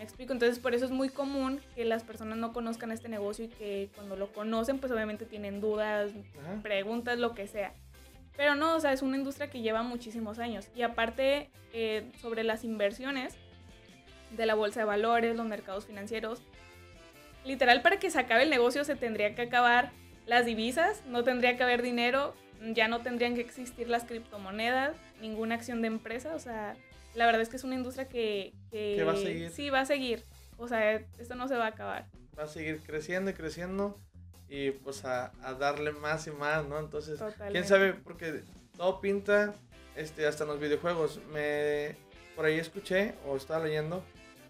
Me explico, entonces por eso es muy común que las personas no conozcan este negocio y que cuando lo conocen, pues obviamente tienen dudas, preguntas, lo que sea. Pero no, o sea, es una industria que lleva muchísimos años. Y aparte, eh, sobre las inversiones de la bolsa de valores, los mercados financieros, literal para que se acabe el negocio se tendría que acabar las divisas, no tendría que haber dinero, ya no tendrían que existir las criptomonedas, ninguna acción de empresa, o sea, la verdad es que es una industria que, que, va a seguir. Sí, va a seguir. O sea, esto no se va a acabar. Va a seguir creciendo y creciendo y pues a, darle más y más, ¿no? Entonces, quién sabe, porque todo pinta, este, hasta en los videojuegos. Me por ahí escuché o estaba leyendo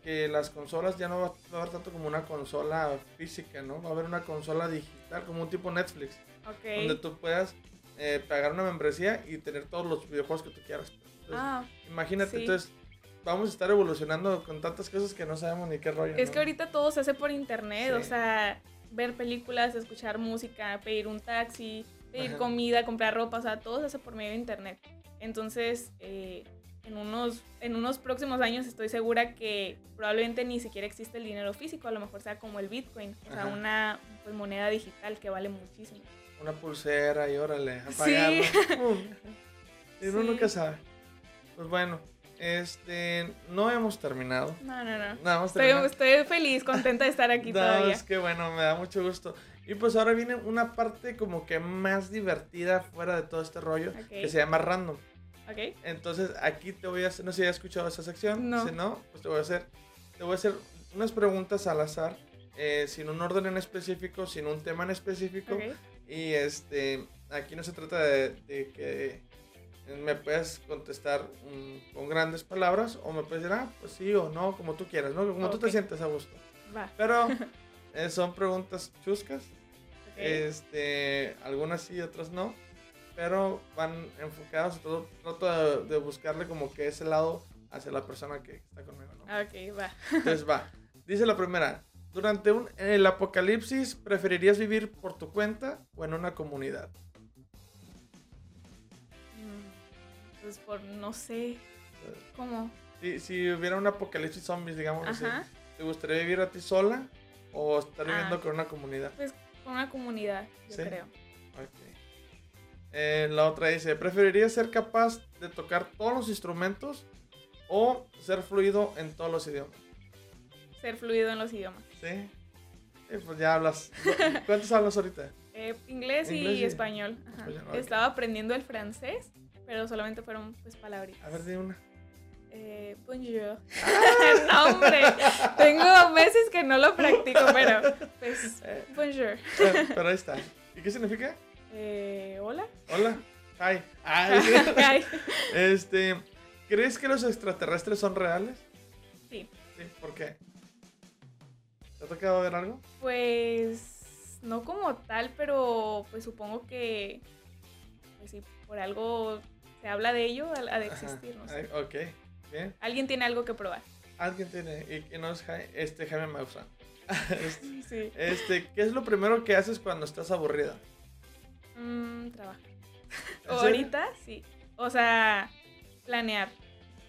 que las consolas ya no va, a haber tanto como una consola física, ¿no? Va a haber una consola digital, como un tipo Netflix. Donde tú puedas eh, pagar una membresía y tener todos los videojuegos que tú quieras. Ah, imagínate, entonces vamos a estar evolucionando con tantas cosas que no sabemos ni qué rollo. Es que ahorita todo se hace por internet, o sea, ver películas, escuchar música, pedir un taxi, pedir comida, comprar ropa, o sea, todo se hace por medio de internet. Entonces, eh, en, unos, en unos próximos años estoy segura que probablemente ni siquiera existe el dinero físico, a lo mejor sea como el Bitcoin, o sea, una pues, moneda digital que vale muchísimo. Una pulsera y órale, apagarlo. Sí. y uno nunca sabe. Pues bueno, este, no hemos terminado. No, no, no. estoy, feliz, contenta de estar aquí no, todavía. Es que bueno, me da mucho gusto. Y pues ahora viene una parte como que más divertida fuera de todo este rollo, que se llama random. Ok. Entonces aquí te voy a hacer, no sé si has escuchado esa sección. No. Si no, pues te voy a hacer, te voy a hacer unas preguntas al azar, eh, sin un orden en específico, sin un tema en específico. Y este, aquí no se trata de que me puedes contestar con grandes palabras o me puedes decir, ah, pues sí o no, como tú quieras, ¿no? Como tú te sientes a gusto. Va. Pero eh, son preguntas chuscas. Este, algunas sí, otras no. Pero van enfocadas, todo, trato de, buscarle como que ese lado hacia la persona que está conmigo, ¿no? Ok, va. Entonces va. Dice la primera, durante un, el apocalipsis, ¿preferirías vivir por tu cuenta o en una comunidad? Pues, por no sé cómo. Si, si hubiera un apocalipsis zombies, digamos así, ¿te gustaría vivir a ti sola o estar viviendo ah. con una comunidad? Pues con una comunidad, yo creo. Eh, la otra dice, ¿preferirías ser capaz de tocar todos los instrumentos o ser fluido en todos los idiomas? Ser fluido en los idiomas. Sí. pues ya hablas. ¿Cuántos hablas ahorita? Eh, inglés, y, español. Estaba aprendiendo el francés pero solamente fueron pues palabritas. A ver, de una. Eh, bonjour. no, hombre. Tengo meses que no lo practico, pero pues eh, bonjour. Pero, ahí está. ¿Y qué significa? Eh, hola. Hola. Hi. Hi. Este, ¿crees que los extraterrestres son reales? Sí. Sí, ¿por qué? ¿Te ha tocado ver algo? Pues no como tal, pero pues supongo que pues sí, por algo se habla de ello, ha de Ajá. existir, no sé. Ok, bien. Alguien tiene algo que probar. Alguien tiene, y que no es Jai- este Jaime Maussan. este, Sí. este, ¿qué es lo primero que haces cuando estás aburrida? Mm, trabajar. Ahorita sí. O sea, planear,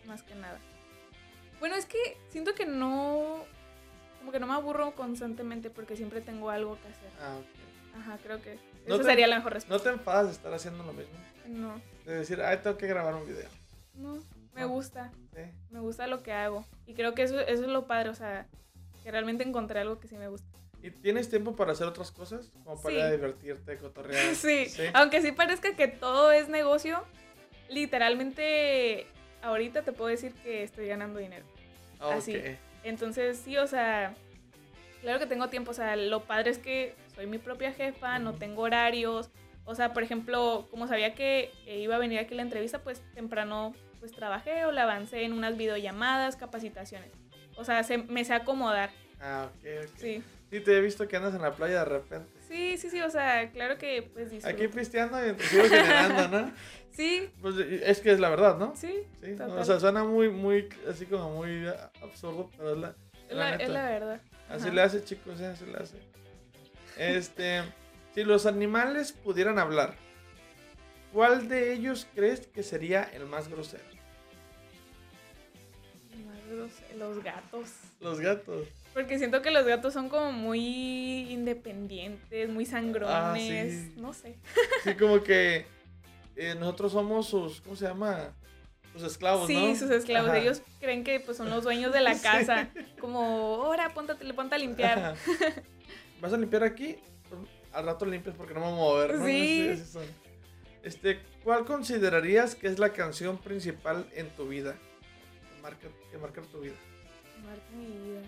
más que nada. Bueno, es que siento que no. Como que no me aburro constantemente porque siempre tengo algo que hacer. Ah, ok. Ajá, creo que. ¿No Esa te- sería la mejor ¿No respuesta. te enfadas de estar haciendo lo mismo? No, De decir, ay, tengo que grabar un video. no, me Ah. gusta. Sí. Me gusta lo que hago. Y creo que eso, eso es lo padre, o sea, que realmente encontré algo que sí me gusta. ¿Y tienes tiempo para hacer otras cosas? Como para Sí. divertirte, cotorrear. Sí, Sí. aunque sí parezca que todo es negocio, literalmente ahorita te puedo decir que estoy ganando dinero. Ok. así. Entonces, sí, o sea, claro que tengo tiempo, o sea, lo padre es que soy mi propia jefa, no tengo horarios. O sea, por ejemplo, como sabía que iba a venir aquí la entrevista, pues temprano pues trabajé o le avancé en unas videollamadas, capacitaciones. O sea, se, me sé acomodar. Ah, ok, ok. Sí. Sí, te he visto que andas en la playa de repente. Sí, sí, sí, o sea, claro que pues disfruto. Aquí pisteando y sigo generando, ¿no? Sí, Pues es que es la verdad, ¿no? sí, Sí, o sea, suena muy, muy, así como muy absurdo, pero es la, es, la la, es la verdad. Así Ajá. le hace, chicos, ¿eh? así le hace. Este, si los animales pudieran hablar, ¿cuál de ellos crees que sería el más grosero? Los gatos. Los gatos. Porque siento que los gatos son como muy independientes, muy sangrones. Ah, sí. No sé. Sí, como que eh, nosotros somos sus, ¿cómo se llama? Sus esclavos, sí, ¿no? sus esclavos. Ajá. Ellos creen que pues, son los dueños de la Sí. casa. Como, ahora ponte, ponte a limpiar. Ajá. ¿Vas a limpiar aquí? Al rato limpias porque no me voy a mover, ¿no? Sí. Este, ¿cuál considerarías que es la canción principal en tu vida? Que marca, que marca tu vida. Marca mi vida.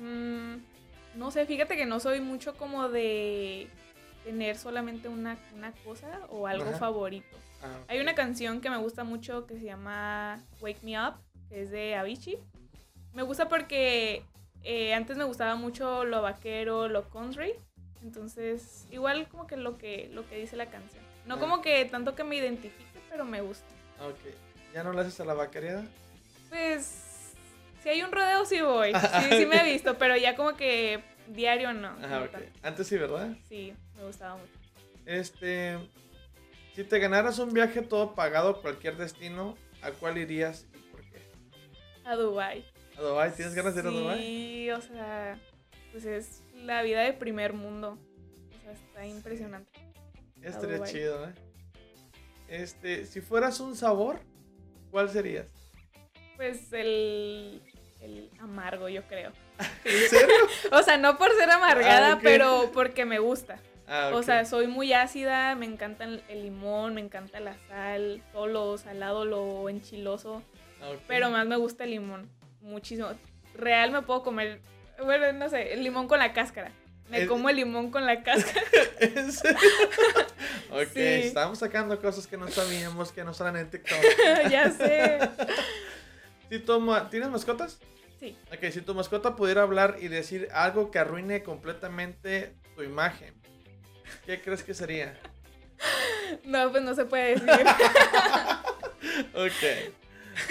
Mm, no sé, fíjate que no soy mucho como de tener solamente una, una cosa o algo Ajá. favorito. Ah, Hay una canción que me gusta mucho que se llama Wake Me Up, que es de Avicii. Me gusta porque eh, antes me gustaba mucho lo vaquero, lo country. Entonces, igual como que lo que, lo que dice la canción. No Ah. como que tanto que me identifique, pero me gusta. Ah, Ok. ¿Ya no le haces a la vaquería? Pues, si hay un rodeo, sí voy. Sí, sí me he visto, pero ya como que diario no. Ajá, no ok. tanto. Antes sí, ¿verdad? Sí, me gustaba mucho. Este. Si te ganaras un viaje todo pagado a cualquier destino, ¿a cuál irías y por qué? A Dubai. ¿Tienes ganas de ir a Dubái? Sí, o sea, pues es la vida de primer mundo. O sea, está impresionante. Estaría chido, ¿eh? Este, si fueras un sabor, ¿cuál serías? Pues el, el amargo, yo creo. ¿En serio? O sea, no por ser amargada, Ah, pero porque me gusta. Ah, O sea, soy muy ácida, me encanta el limón, me encanta la sal, todo lo salado, lo enchiloso. Ah, ok. Pero más me gusta el limón, muchísimo. Real me puedo comer, bueno, no sé, el limón con la cáscara. Me como el limón con la cáscara. ¿En serio? ok, Sí. estamos sacando cosas que no sabíamos que no salen en TikTok. ya sé. Si tu ma- ¿Tienes mascotas? Sí. Ok, si tu mascota pudiera hablar y decir algo que arruine completamente tu imagen, ¿qué crees que sería? No, pues no se puede decir. Ok.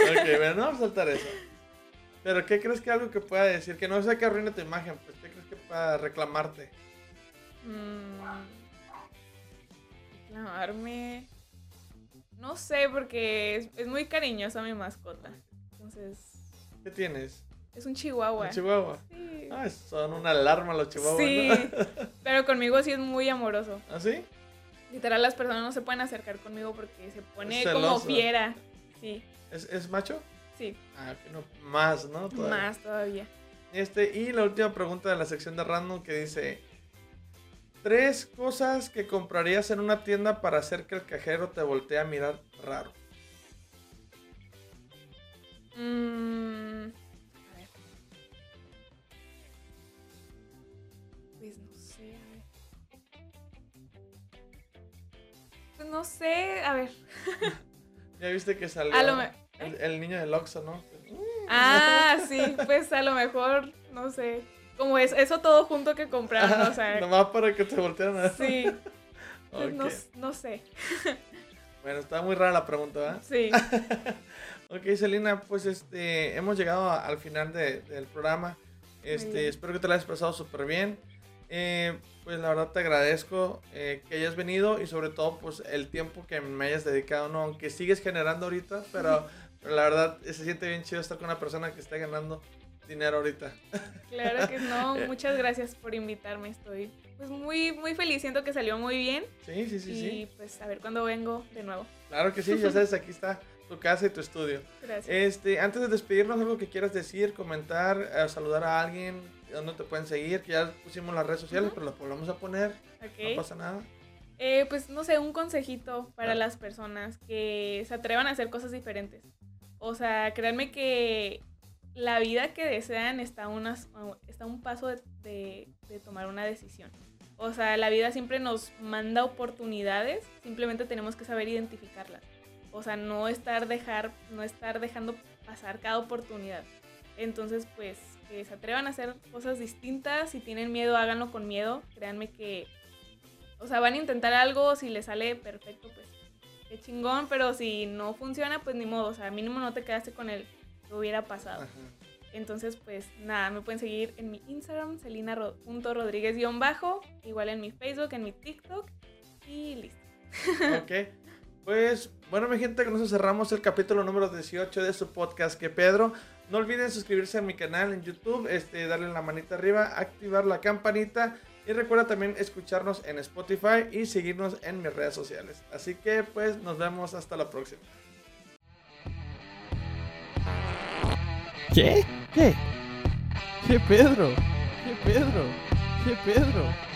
Ok, bueno, no vamos a saltar eso. Pero ¿qué crees que algo que pueda decir? Que no sea que arruine tu imagen, pues ¿qué crees que pueda reclamarte? Mm, reclamarme. No sé, porque es, es muy cariñosa mi mascota. Entonces, ¿Qué tienes? es un chihuahua. ¿Un chihuahua? Sí. Son una alarma los chihuahuas, Sí, ¿no? pero conmigo sí es muy amoroso. ¿Ah, sí? Literal, las personas no se pueden acercar conmigo porque se pone como fiera. Sí, ¿Es, es macho? Sí, Ah, que no, más, ¿no? Todavía. más todavía. Este, y la última pregunta de la sección de random que dice: Tres cosas que comprarías en una tienda para hacer que el cajero te voltee a mirar raro. Mm, a ver. Pues no sé, a ver. Pues no sé, a ver. Ya viste que salió A lo me- el, el niño del Oxxo, ¿no? Ah, sí, pues a lo mejor, no sé. como es eso todo junto que compraron, o sea, Nomás para que te voltearan a ver. sí, no, no sé, Bueno, está muy rara la pregunta, ¿verdad? sí, Ok, Selina, pues este, hemos llegado al final de- del programa. Este, espero que te la hayas pasado súper bien. Eh, pues la verdad te agradezco eh, que hayas venido y sobre todo pues el tiempo que me hayas dedicado, ¿no? Aunque sigues generando ahorita, pero, pero la verdad eh, se siente bien chido estar con una persona que está ganando dinero ahorita. claro que no, muchas gracias por invitarme, estoy pues muy, muy feliz, siento que salió muy bien Sí, sí, sí, y sí. pues a ver cuándo vengo de nuevo, Claro que sí, ya sabes, aquí está tu casa y tu estudio. gracias. Este, antes de despedirnos, algo que quieras decir, comentar, eh, saludar a alguien, dónde te pueden seguir, que ya pusimos las redes sociales, pero las volvemos a poner, Ok. no pasa nada. Eh, pues no sé, un consejito para las personas que se atrevan a hacer cosas diferentes. O sea, créanme que la vida que desean está, un paso de tomar una decisión. O sea, la vida siempre nos manda oportunidades, simplemente tenemos que saber identificarlas. O sea, no estar, dejar, no estar dejando pasar cada oportunidad. Entonces, pues, que se atrevan a hacer cosas distintas. Si tienen miedo, háganlo con miedo. Créanme que o sea, van a intentar algo, si les sale perfecto, pues qué chingón, pero si no funciona, pues ni modo, o sea, mínimo no te quedaste con el que hubiera pasado. Ajá. Entonces, pues nada, me pueden seguir en mi Instagram, celina.rodríguez-bajo, igual en mi Facebook, en mi TikTok y listo. Ok. Pues bueno, mi gente, con eso cerramos el capítulo número 18 de su podcast que Pedro. No olviden suscribirse a mi canal en YouTube, este, darle la manita arriba, activar la campanita y recuerda también escucharnos en Spotify y seguirnos en mis redes sociales. Así que pues nos vemos hasta la próxima. ¿Qué? ¿Qué? ¿Qué Pedro? ¿Qué Pedro? ¿Qué Pedro?